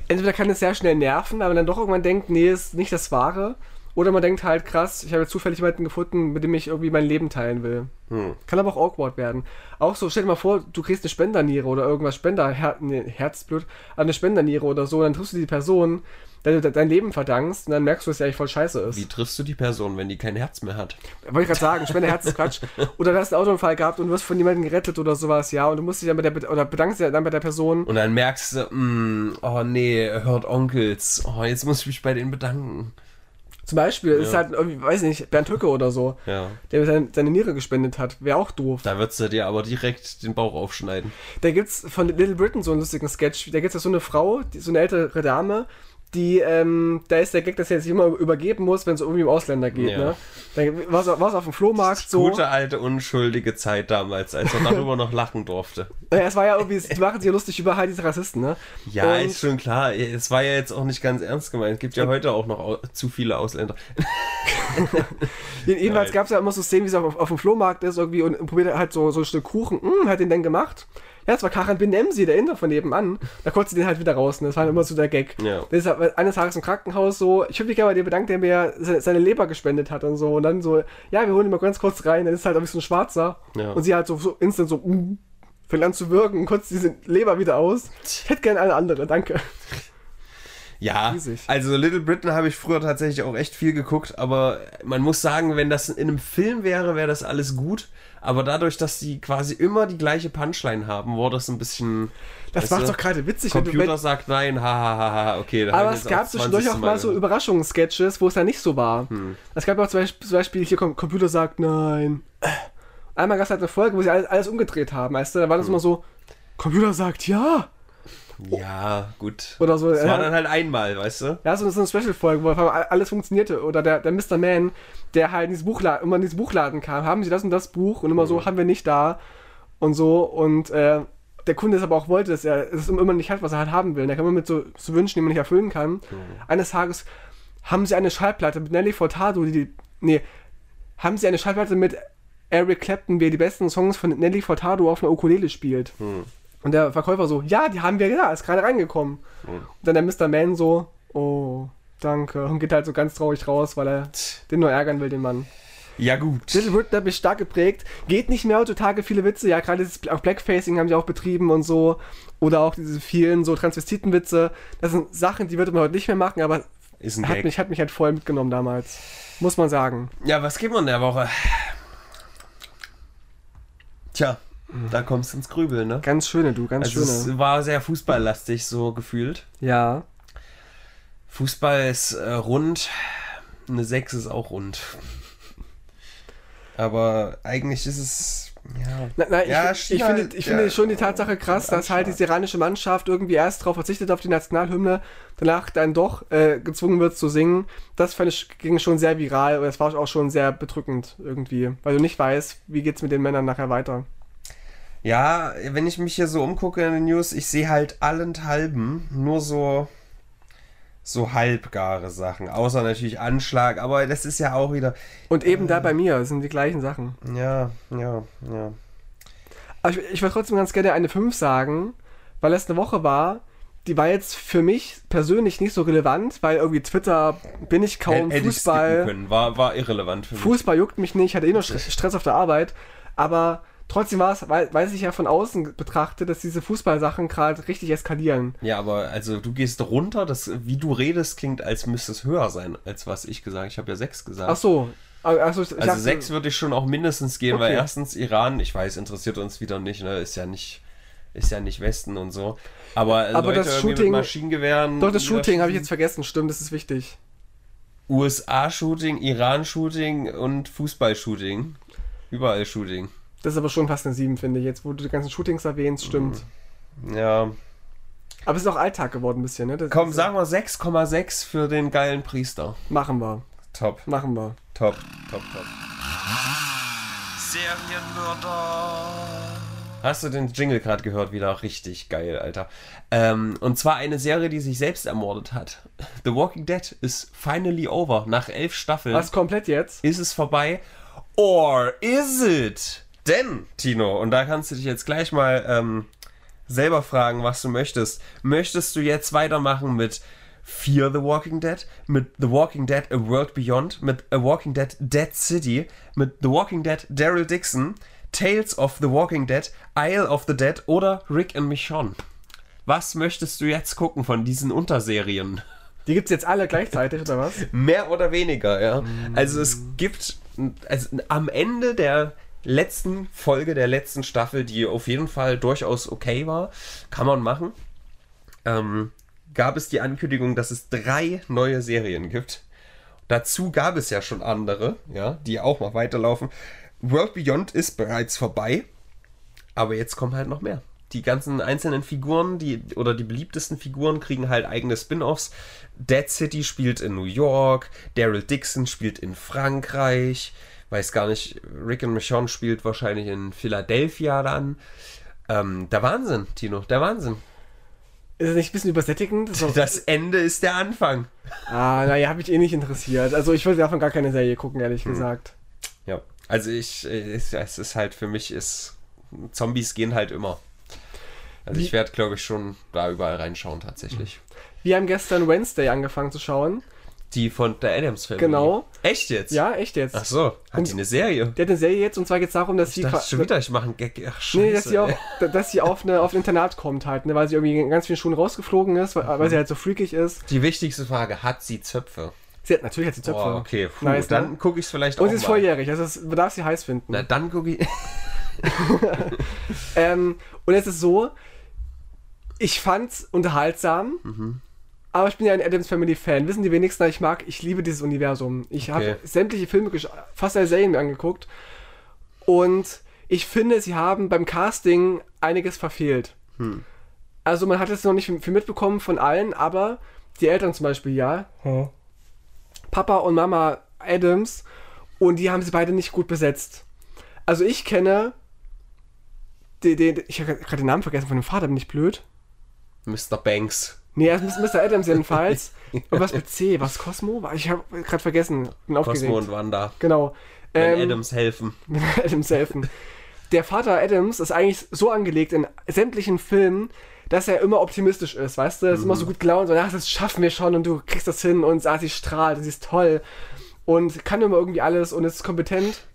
Speaker 2: entweder kann es sehr schnell nerven, aber dann doch irgendwann denkt, nee, ist nicht das Wahre. Oder man denkt halt, krass, ich habe jetzt zufällig jemanden gefunden, mit dem ich irgendwie mein Leben teilen will.
Speaker 1: Hm.
Speaker 2: Kann aber auch awkward werden. Auch so, stell dir mal vor, du kriegst eine Spenderniere oder irgendwas, Spender, Her nee, Herzblut, eine Spenderniere oder so, dann triffst du die Person, der du de- dein Leben verdankst und dann merkst du, dass die eigentlich voll scheiße ist.
Speaker 1: Wie triffst du die Person, wenn die kein Herz mehr hat?
Speaker 2: Wollte ich gerade sagen, Spenderherz ist Quatsch. Oder du hast einen Autounfall gehabt und du wirst von jemandem gerettet oder sowas, ja, und du musst dich dann bei der, oder bedankst dich dann bei der Person.
Speaker 1: Und dann merkst du, mm, oh nee, hört Onkels. Oh, jetzt muss ich mich bei denen bedanken.
Speaker 2: Zum Beispiel ist
Speaker 1: Ja.
Speaker 2: halt irgendwie, weiß nicht, Bernd Höcke oder so,
Speaker 1: Ja.
Speaker 2: der seine, seine Niere gespendet hat. Wäre auch doof.
Speaker 1: Da würdest du dir aber direkt den Bauch aufschneiden.
Speaker 2: Da gibt's von Little Britain so einen lustigen Sketch. Da gibt's ja so eine Frau, die, so eine ältere Dame, die, ähm, da ist der Gag, dass sie jetzt immer übergeben muss, wenn es irgendwie um Ausländer geht,
Speaker 1: Ja.
Speaker 2: ne? Da war es auf dem Flohmarkt so.
Speaker 1: Gute alte, unschuldige Zeit damals, als man darüber noch lachen durfte.
Speaker 2: Naja, es war ja irgendwie, die machen sich ja lustig über halt diese Rassisten, ne?
Speaker 1: Ja,
Speaker 2: Und-
Speaker 1: ist schon klar. Es war ja jetzt auch nicht ganz ernst gemeint. Es gibt ja heute auch noch au zu viele Ausländer.
Speaker 2: Jedenfalls gab es ja immer so Szenen, wie es auf, auf dem Flohmarkt ist irgendwie und probiert halt so, so ein Stück Kuchen. Hm, hat den denn gemacht? Ja, es war Karan Benemsi, der Inder von nebenan. Da konnte sie den halt wieder rausnehmen. Das war immer so der Gag.
Speaker 1: Ja.
Speaker 2: Das ist halt eines Tages im Krankenhaus so, ich würde mich gerne bei dir bedanken, der mir se- seine Leber gespendet hat und so. Und dann so, ja, wir holen ihn mal ganz kurz rein. Dann ist halt irgendwie so ein Schwarzer.
Speaker 1: Ja.
Speaker 2: Und sie halt so, so instant so, mm, fängt an zu wirken und kotzt diese Leber wieder aus. Ich hätte gerne eine andere, danke.
Speaker 1: Ja,
Speaker 2: Riesig.
Speaker 1: also Little Britain habe ich früher tatsächlich auch echt viel geguckt, aber man muss sagen, wenn das in einem Film wäre, wäre das alles gut. Aber dadurch, dass die quasi immer die gleiche Punchline haben, wurde das ein bisschen.
Speaker 2: Das macht
Speaker 1: du,
Speaker 2: doch gerade witzig, wenn du,
Speaker 1: Computer
Speaker 2: wenn,
Speaker 1: sagt nein, hahaha, okay. da hab
Speaker 2: Aber
Speaker 1: ich
Speaker 2: es gab zwischendurch
Speaker 1: 20.
Speaker 2: auch mal so. Überraschungssketches, wo es dann nicht so war.
Speaker 1: Hm.
Speaker 2: Es gab auch zum Beispiel, zum Beispiel hier Com Computer sagt nein. Einmal gab es halt eine Folge, wo sie alles, alles umgedreht haben, weißt du? Da war
Speaker 1: Hm.
Speaker 2: das immer so, Computer sagt ja.
Speaker 1: Ja, gut.
Speaker 2: Oder so.
Speaker 1: Das war dann halt einmal, weißt du?
Speaker 2: ja so, so eine Special-Folge, wo alles funktionierte. Oder der, der Mr. Man, der halt in dieses Buchladen, immer in dieses Buchladen kam, haben sie das und das Buch und immer
Speaker 1: Hm.
Speaker 2: so, haben wir nicht da und so. Und äh, der Kunde es aber auch wollte, dass er es immer nicht hat, was er halt haben will. Er kann immer mit so, so Wünschen, die man nicht erfüllen kann. Eines Tages haben sie eine Schallplatte mit Nelly Furtado, die, die nee, haben sie eine Schallplatte mit Eric Clapton, wie er die besten Songs von Nelly Furtado auf einer Ukulele spielt.
Speaker 1: Hm.
Speaker 2: Und der Verkäufer so, ja, die haben wir ja, ist gerade reingekommen.
Speaker 1: Hm.
Speaker 2: Und dann der Mr. Man so, oh, danke. Und geht halt so ganz traurig raus, weil er den nur ärgern will, den Mann.
Speaker 1: Ja, gut.
Speaker 2: Little Britain hat mich stark geprägt. Geht nicht mehr heutzutage viele Witze. Ja, gerade dieses auch Blackfacing haben sie auch betrieben und so. Oder auch diese vielen so Transvestitenwitze. Das sind Sachen, die würde man heute nicht mehr machen, aber
Speaker 1: Ist ein
Speaker 2: hat
Speaker 1: Gag.
Speaker 2: mich, hat mich halt voll mitgenommen damals. Muss man sagen.
Speaker 1: Ja, was gibt man in der Woche? Tja, da kommst du ins Grübeln, ne?
Speaker 2: Ganz schöne, du, ganz
Speaker 1: Also
Speaker 2: schöne.
Speaker 1: es war sehr fußballlastig so gefühlt.
Speaker 2: Ja.
Speaker 1: Fußball ist äh, rund, eine 6 ist auch rund. Aber eigentlich ist es Ja.
Speaker 2: Na, na, ich,
Speaker 1: Ja,
Speaker 2: ich,
Speaker 1: China-
Speaker 2: finde, ich
Speaker 1: ja.
Speaker 2: finde schon die Tatsache krass, dass halt die iranische Mannschaft irgendwie erst darauf verzichtet auf die Nationalhymne, danach dann doch äh, gezwungen wird zu singen. Das fand ich, ging schon sehr viral und das war auch schon sehr bedrückend irgendwie, weil du nicht weißt, wie geht's mit den Männern nachher weiter.
Speaker 1: Ja, wenn ich mich hier so umgucke in den News, ich sehe halt allenthalben nur so so halbgare Sachen, außer natürlich Anschlag, aber das ist ja auch wieder
Speaker 2: Und eben da bei mir sind die gleichen Sachen.
Speaker 1: ja, ja, ja.
Speaker 2: Aber ich, ich würde trotzdem ganz gerne eine 5 sagen, weil es eine Woche war, die war jetzt für mich persönlich nicht so relevant, weil irgendwie Twitter bin ich kaum,
Speaker 1: skippen
Speaker 2: Fußball.
Speaker 1: können, war war irrelevant für mich.
Speaker 2: Fußball juckt mich nicht, ich hatte eh nur St- Stress auf der Arbeit, aber trotzdem war es, weil, weil ich ja von außen betrachte, dass diese Fußballsachen gerade richtig eskalieren.
Speaker 1: Ja, aber also du gehst runter, das wie du redest klingt, als müsste es höher sein, als was ich gesagt. Ich habe ja sechs gesagt.
Speaker 2: Ach so. Also,
Speaker 1: Also
Speaker 2: dachte-
Speaker 1: sechs würde ich schon auch mindestens gehen, weil
Speaker 2: Okay.
Speaker 1: erstens Iran, ich weiß, interessiert uns wieder nicht, ne? Ist ja nicht, ist ja nicht Westen und so. Aber,
Speaker 2: Aber
Speaker 1: Leute
Speaker 2: das Shooting-
Speaker 1: mit Maschinengewehren.
Speaker 2: Doch, das Shooting habe ich jetzt vergessen, stimmt, das ist wichtig.
Speaker 1: USA-Shooting, Iran-Shooting und Fußball-Shooting. Überall Shooting.
Speaker 2: Das ist aber schon fast eine 7, finde ich. Jetzt, wo du die ganzen Shootings erwähnst, stimmt.
Speaker 1: Ja.
Speaker 2: Aber es ist auch Alltag geworden ein bisschen, ne? Das
Speaker 1: Komm, sagen wir 6,6 für den geilen Priester.
Speaker 2: Machen wir.
Speaker 1: Top,
Speaker 2: Machen wir.
Speaker 1: top, top, top.
Speaker 3: Serienmörder.
Speaker 1: Hast du den Jingle gerade gehört? Wieder richtig geil, Alter. Ähm, und zwar eine Serie, die sich selbst ermordet hat. The Walking Dead is finally over. Nach elf Staffeln
Speaker 2: Was komplett jetzt?
Speaker 1: ist es vorbei. Or is it? Denn, Tino, und da kannst du dich jetzt gleich mal ähm, selber fragen, was du möchtest. Möchtest du jetzt weitermachen mit Fear the Walking Dead, mit The Walking Dead A World Beyond, mit A Walking Dead Dead City, mit The Walking Dead Daryl Dixon, Tales of the Walking Dead, Isle of the Dead oder Rick and Michonne? Was möchtest du jetzt gucken von diesen Unterserien?
Speaker 2: Die gibt's jetzt alle gleichzeitig, oder was?
Speaker 1: Mehr oder weniger, ja. Also es gibt also am Ende der letzten Folge der letzten Staffel, die auf jeden Fall durchaus okay war, kann man machen, ähm, gab es die Ankündigung, dass es drei neue Serien gibt. Dazu gab es ja schon andere, ja, die auch noch weiterlaufen. World Beyond ist bereits vorbei, aber jetzt kommen halt noch mehr. Die ganzen einzelnen Figuren, die oder die beliebtesten Figuren kriegen halt eigene Spin-offs. Dead City spielt in New York, Daryl Dixon spielt in Frankreich, weiß gar nicht, Rick and Michonne spielt wahrscheinlich in Philadelphia dann. Ähm, der Wahnsinn, Tino, der Wahnsinn.
Speaker 2: Ist es nicht ein bisschen übersättigend? So,
Speaker 1: Das Ende ist der Anfang.
Speaker 2: ah, naja, habe ich eh nicht interessiert. Also ich würde davon gar keine Serie gucken, ehrlich gesagt.
Speaker 1: Ja, also ich, äh, es, es ist halt für mich ist Zombies gehen halt immer. Also
Speaker 2: Wie-
Speaker 1: ich werde, glaube ich, schon da überall reinschauen tatsächlich.
Speaker 2: Wir haben gestern Wednesday angefangen zu schauen.
Speaker 1: Die von der Adams Family.
Speaker 2: Genau.
Speaker 1: Echt jetzt?
Speaker 2: Ja, echt jetzt.
Speaker 1: Ach so, hat
Speaker 2: Und-
Speaker 1: die eine Serie?
Speaker 2: Der hat eine Serie jetzt und zwar geht es darum, dass
Speaker 1: Ich
Speaker 2: sie
Speaker 1: dachte schon wieder, ich mache einen Gag. Ach, scheiße.
Speaker 2: Nee, dass sie, auch,
Speaker 1: ey.
Speaker 2: dass sie auf, eine, auf ein Internat kommt halt, ne, weil sie irgendwie in ganz vielen Schulen rausgeflogen ist, weil, weil sie halt so freakig ist.
Speaker 1: Die wichtigste Frage, hat sie Zöpfe?
Speaker 2: Sie hat natürlich hat sie Zöpfe.
Speaker 1: Boah, okay, puh,
Speaker 2: Nice, ne?
Speaker 1: dann gucke ich es vielleicht
Speaker 2: Und
Speaker 1: auch
Speaker 2: sie ist
Speaker 1: mal.
Speaker 2: volljährig, also es, man darf sie heiß finden.
Speaker 1: Na, dann gucke ich...
Speaker 2: Ähm, und es ist so, ich fand's unterhaltsam,
Speaker 1: Mhm.
Speaker 2: Aber ich bin ja ein Adams Family Fan. Wissen die wenigsten, ich mag, ich liebe dieses Universum. Ich
Speaker 1: Okay.
Speaker 2: habe sämtliche Filme, fast alle Serien mir angeguckt und ich finde, sie haben beim Casting einiges verfehlt.
Speaker 1: Hm.
Speaker 2: Also man hat es noch nicht viel mitbekommen von allen, aber die Eltern zum Beispiel, ja. Papa und Mama Adams und die haben sie beide nicht gut besetzt. Also ich kenne den, den, ich habe gerade den Namen vergessen von dem Vater, bin ich blöd?
Speaker 1: Mr. Banks.
Speaker 2: Nee, er ist Mr. Adams jedenfalls. Und was mit C? Was Cosmo? Ich habe gerade vergessen. Bin aufgeregt.
Speaker 1: Cosmo und Wanda.
Speaker 2: Genau.
Speaker 1: Wenn
Speaker 2: Ähm,
Speaker 1: Adams helfen.
Speaker 2: Adams helfen. Der Vater Adams ist eigentlich so angelegt in sämtlichen Filmen, dass er immer optimistisch ist, weißt du? Er ist immer so gut gelaunt und ach, das schaffen wir schon und du kriegst das hin und ah, sie strahlt und sie ist toll und kann immer irgendwie alles und ist kompetent.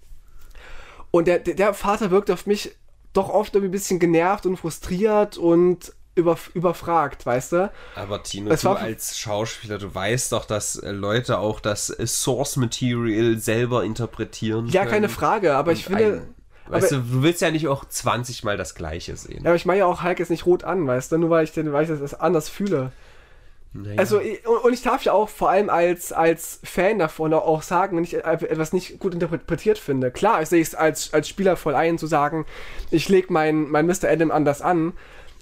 Speaker 2: Und der, der, der Vater wirkt auf mich doch oft irgendwie ein bisschen genervt und frustriert und über, überfragt, weißt du?
Speaker 1: Aber Tino,
Speaker 2: Es
Speaker 1: du als Schauspieler, du weißt doch, dass äh, Leute auch das äh, Source Material selber interpretieren
Speaker 2: Ja,
Speaker 1: können.
Speaker 2: keine Frage, aber ich
Speaker 1: Und
Speaker 2: finde.
Speaker 1: ein- Weißt
Speaker 2: aber-
Speaker 1: du, du willst ja nicht auch 20 Mal das Gleiche sehen.
Speaker 2: Ja, aber ich meine ja auch Hulk jetzt nicht rot an, weißt du? Nur weil ich, den, weil ich das anders fühle.
Speaker 1: Naja.
Speaker 2: Also, ich- und und ich darf ja auch vor allem als, als Fan davon auch sagen, wenn ich etwas nicht gut interpretiert finde. Klar, ich sehe es als, als Spieler voll ein, zu sagen, ich lege mein, mein Mr. Adam anders an.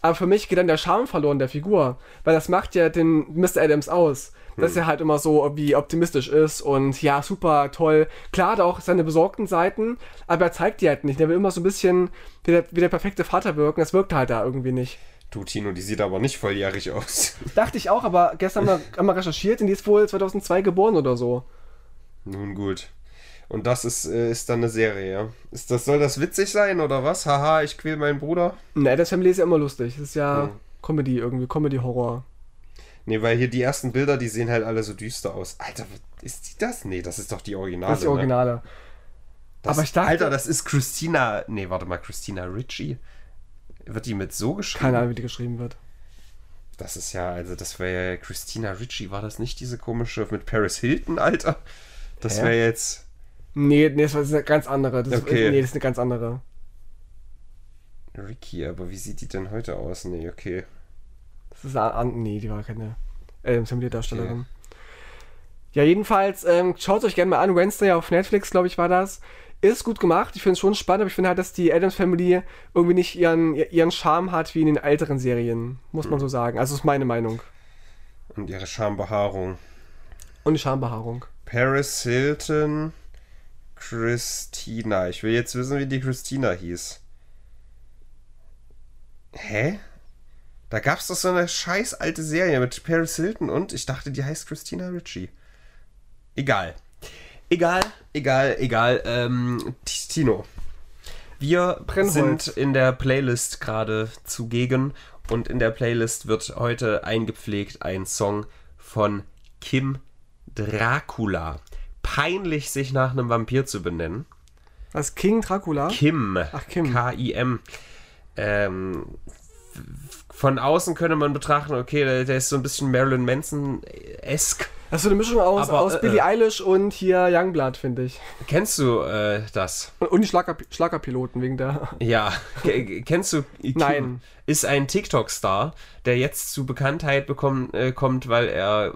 Speaker 2: Aber für mich geht dann der Charme verloren der Figur. Weil das macht ja den Mr. Adams aus. Dass er halt immer so irgendwie optimistisch ist und ja, super toll. Klar hat er auch seine besorgten Seiten, aber er zeigt die halt nicht. Er will immer so ein bisschen wie der, wie der perfekte Vater wirken. Das wirkt halt da irgendwie nicht.
Speaker 1: du, Tino, die sieht aber nicht volljährig aus.
Speaker 2: Dachte ich auch, aber gestern haben wir, haben wir recherchiert und die ist wohl 2002 geboren oder so.
Speaker 1: Nun gut. Und das ist, äh, ist dann eine Serie, ja? Ist das, soll das witzig sein oder was? Haha, ich quäl meinen Bruder.
Speaker 2: Ne, das Family ist ja immer lustig. Das ist ja
Speaker 1: Hm.
Speaker 2: Comedy irgendwie, Comedy-Horror.
Speaker 1: Nee, weil hier die ersten Bilder, die sehen halt alle so düster aus. Alter, ist die das? Nee, das ist doch die Originale.
Speaker 2: Das ist die
Speaker 1: Ne?
Speaker 2: Originale.
Speaker 1: Das,
Speaker 2: Aber ich dachte-
Speaker 1: Alter, das ist Christina. Nee, warte mal, Christina Ritchie. Wird die mit so geschrieben?
Speaker 2: Keine Ahnung, wie die geschrieben wird.
Speaker 1: Das ist ja, also das wäre ja Christina Ritchie, war das nicht diese komische mit Paris Hilton, Alter? Das wäre jetzt.
Speaker 2: Nee, nee, das ist eine ganz andere. Das
Speaker 1: Okay.
Speaker 2: ist, nee, das ist eine ganz andere.
Speaker 1: Ricky, aber wie sieht die denn heute aus? Nee, okay.
Speaker 2: Das ist eine an Nee, die war keine Adams Family-Darstellerin. Ja, jedenfalls, ähm, schaut euch gerne mal an. Wednesday auf Netflix, glaube ich, war das. Ist gut gemacht. Ich finde es schon spannend, aber ich finde halt, dass die Adams Family irgendwie nicht ihren, ihren Charme hat wie in den älteren Serien. Muss
Speaker 1: Hm.
Speaker 2: man so sagen. Also, ist meine Meinung.
Speaker 1: Und ihre Schambehaarung.
Speaker 2: Und die Schambehaarung.
Speaker 1: Paris Hilton, Christina. Ich will jetzt wissen, wie die Christina hieß. Hä? Da gab's doch so eine scheiß alte Serie mit Paris Hilton und ich dachte, die heißt Christina Ritchie. Egal. Egal, egal, egal. Ähm, Tino. Wir
Speaker 2: Brennholz.
Speaker 1: sind in der Playlist gerade zugegen und in der Playlist wird heute eingepflegt ein Song von Kim Dracula. Peinlich, sich nach einem Vampir zu benennen.
Speaker 2: Was? King Dracula?
Speaker 1: Kim.
Speaker 2: Ach, Kim.
Speaker 1: K-I-M. Ähm, von außen könnte man betrachten, okay, der, der ist so ein bisschen Marilyn Manson-esk.
Speaker 2: Das ist so eine Mischung aus,
Speaker 1: Aber,
Speaker 2: aus
Speaker 1: äh,
Speaker 2: Billie
Speaker 1: äh.
Speaker 2: Eilish und hier Youngblood, finde ich.
Speaker 1: Kennst du äh, das?
Speaker 2: Und, und die Schlager, Schlagerpiloten wegen der.
Speaker 1: Ja. Kennst du Kim?
Speaker 2: Nein.
Speaker 1: Ist ein TikTok-Star, der jetzt zu Bekanntheit bekommen, äh, kommt, weil er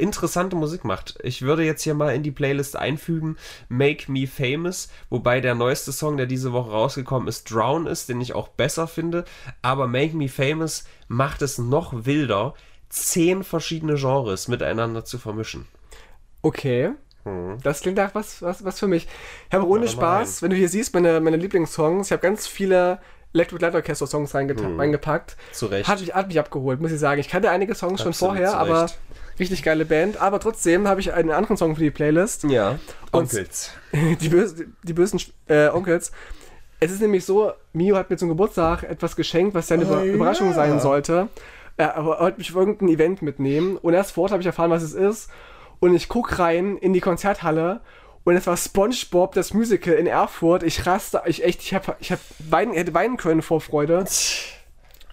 Speaker 1: interessante Musik macht. Ich würde jetzt hier mal in die Playlist einfügen Make Me Famous, wobei der neueste Song, der diese Woche rausgekommen ist, Drown ist, den ich auch besser finde. Aber Make Me Famous macht es noch wilder, zehn verschiedene Genres miteinander zu vermischen.
Speaker 2: Okay. Das klingt nach was, was, was für mich. Ich habe ohne Spaß, wenn du hier siehst, meine, meine Lieblingssongs, ich habe ganz viele Electric Light Orchestra Songs reingeta- reingepackt.
Speaker 1: Zu Recht.
Speaker 2: Hat mich, hat mich abgeholt, muss ich sagen. Ich kannte einige Songs schon
Speaker 1: Absolut
Speaker 2: vorher,
Speaker 1: zu
Speaker 2: aber. Richtig geile Band. Aber trotzdem habe ich einen anderen Song für die Playlist.
Speaker 1: Ja. Onkels.
Speaker 2: die, böse, die bösen äh, Onkels. Es ist nämlich so, Mio hat mir zum Geburtstag etwas geschenkt, was ja eine
Speaker 1: Oh,
Speaker 2: Überraschung
Speaker 1: ja.
Speaker 2: sein sollte. Er wollte mich auf irgendein Event mitnehmen und erst vor Ort habe ich erfahren, was es ist. Und ich gucke rein in die Konzerthalle und es war SpongeBob, das Musical in Erfurt. Ich raste, ich echt, ich, hab, ich hab weinen, hätte weinen können vor Freude.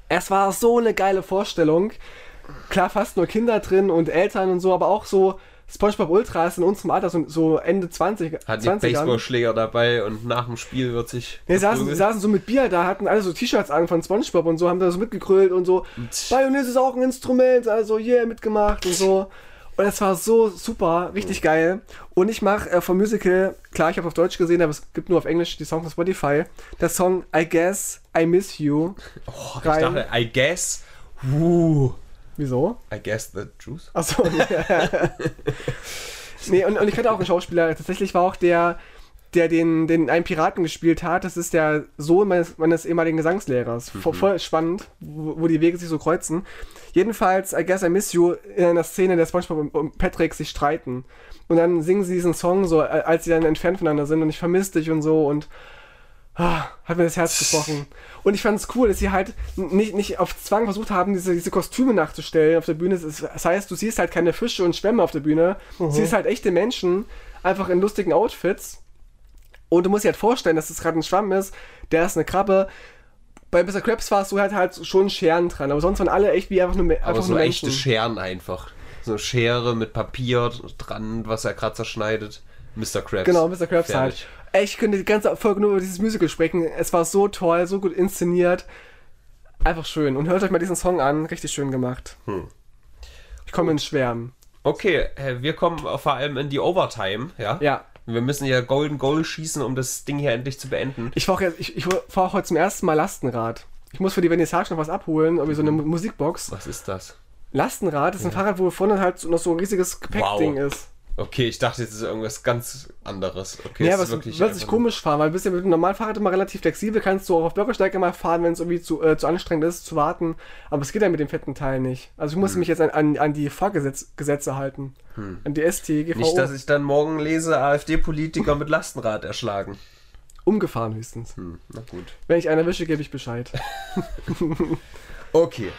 Speaker 2: Es war so eine geile Vorstellung. Klar, fast nur Kinder drin und Eltern und so, aber auch so SpongeBob Ultras in unserem Alter, so, so Ende 20,
Speaker 1: Hat
Speaker 2: 20
Speaker 1: Baseballschläger dabei und nach dem Spiel wird sich.
Speaker 2: Wir saßen, saßen so mit Bier da, hatten alle so T-Shirts an von Spongebob und so, haben da so mitgegrölt und so. Bayonets ist auch ein Instrument, also yeah, mitgemacht und so. Und es war so super, richtig geil. Und ich mache äh, vom Musical, klar, ich habe auf Deutsch gesehen, aber es gibt nur auf Englisch die Songs auf Spotify, der Song I Guess I Miss You.
Speaker 1: Oh, ich
Speaker 2: rein.
Speaker 1: dachte, I guess. Uh,
Speaker 2: Wieso?
Speaker 1: I guess the juice.
Speaker 2: Achso. nee, und, und ich hatte auch einen Schauspieler, tatsächlich war auch der, der den, den einen Piraten gespielt hat, das ist der Sohn meines, meines ehemaligen Gesangslehrers. Vo- Voll spannend, wo, wo die Wege sich so kreuzen. Jedenfalls, I Guess I Miss You, in einer Szene, der SpongeBob und- Patrick sich streiten. Und dann singen sie diesen Song so, als sie dann entfernt voneinander sind und ich vermisse dich und so und ah, hat mir das Herz gebrochen. Und ich fand es cool, dass sie halt nicht, nicht auf Zwang versucht haben, diese, diese Kostüme nachzustellen auf der Bühne. Das heißt, du siehst halt keine Fische und Schwämme auf der Bühne. Du siehst halt echte Menschen, einfach in lustigen Outfits. Und du musst dir halt vorstellen, dass das gerade ein Schwamm ist, der ist eine Krabbe. Bei Mr. Krabs war es so halt, halt schon Scheren dran, aber sonst waren alle echt wie einfach nur, Me-
Speaker 1: Aber
Speaker 2: einfach
Speaker 1: so
Speaker 2: nur
Speaker 1: echte
Speaker 2: Menschen.
Speaker 1: Scheren einfach. So eine Schere mit Papier dran, was er gerade zerschneidet. Mr. Krabs.
Speaker 2: Genau, Mr. Krabs
Speaker 1: Fertig.
Speaker 2: halt. Ich könnte die ganze Folge nur über dieses Musical sprechen. Es war so toll, so gut inszeniert. Einfach schön. Und hört euch mal diesen Song an. Richtig schön gemacht. Ich komme ins Schwärmen.
Speaker 1: Okay, äh, wir kommen vor allem in die Overtime, ja?
Speaker 2: Ja.
Speaker 1: Wir müssen ja Golden Goal schießen, um das Ding hier endlich zu beenden.
Speaker 2: Ich fahre ich, ich fahr heute zum ersten Mal Lastenrad. Ich muss für die Vernissage noch was abholen, irgendwie so eine Musikbox.
Speaker 1: Was ist das?
Speaker 2: Lastenrad ist ein Fahrrad, wo vorne halt noch so ein riesiges Gepäckding
Speaker 1: Wow.
Speaker 2: ist.
Speaker 1: Okay, ich dachte, jetzt ist irgendwas ganz anderes. Okay,
Speaker 2: Ja, sich
Speaker 1: einfach nur-
Speaker 2: komisch fahren, weil du bist ja mit dem normalen Fahrrad immer relativ flexibel, kannst du auch auf Bürgersteige mal fahren, wenn es irgendwie zu, äh, zu anstrengend ist, zu warten. Aber es geht ja mit dem fetten Teil nicht. Also ich muss
Speaker 1: Hm.
Speaker 2: mich jetzt an, an, an die Fahrgesetze halten. An die STGVO.
Speaker 1: Nicht, dass ich dann morgen lese, AfD-Politiker mit Lastenrad erschlagen.
Speaker 2: Umgefahren höchstens.
Speaker 1: Hm, na gut.
Speaker 2: Wenn ich einer wische, gebe ich Bescheid.
Speaker 1: Okay.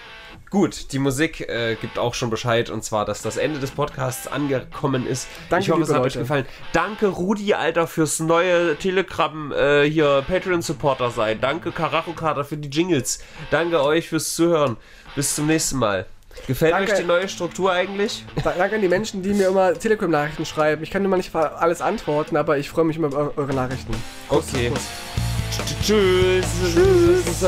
Speaker 1: Gut, die Musik äh, gibt auch schon Bescheid und zwar, dass das Ende des Podcasts angekommen ist.
Speaker 2: Danke,
Speaker 1: ich hoffe, es hat euch
Speaker 2: Leute.
Speaker 1: gefallen. Danke, Rudi, Alter, fürs neue Telegram äh, hier Patreon-Supporter sein. Danke, Karacho Kater, für die Jingles. Danke euch fürs Zuhören. Bis zum nächsten Mal. Gefällt
Speaker 2: Danke.
Speaker 1: euch die neue Struktur eigentlich?
Speaker 2: Da- Danke an die Menschen, die mir immer Telegram-Nachrichten schreiben. Ich kann immer nicht alles antworten, aber ich freue mich immer über eure Nachrichten.
Speaker 1: Okay.
Speaker 2: Kuss.
Speaker 1: Tschüss. Tschüss.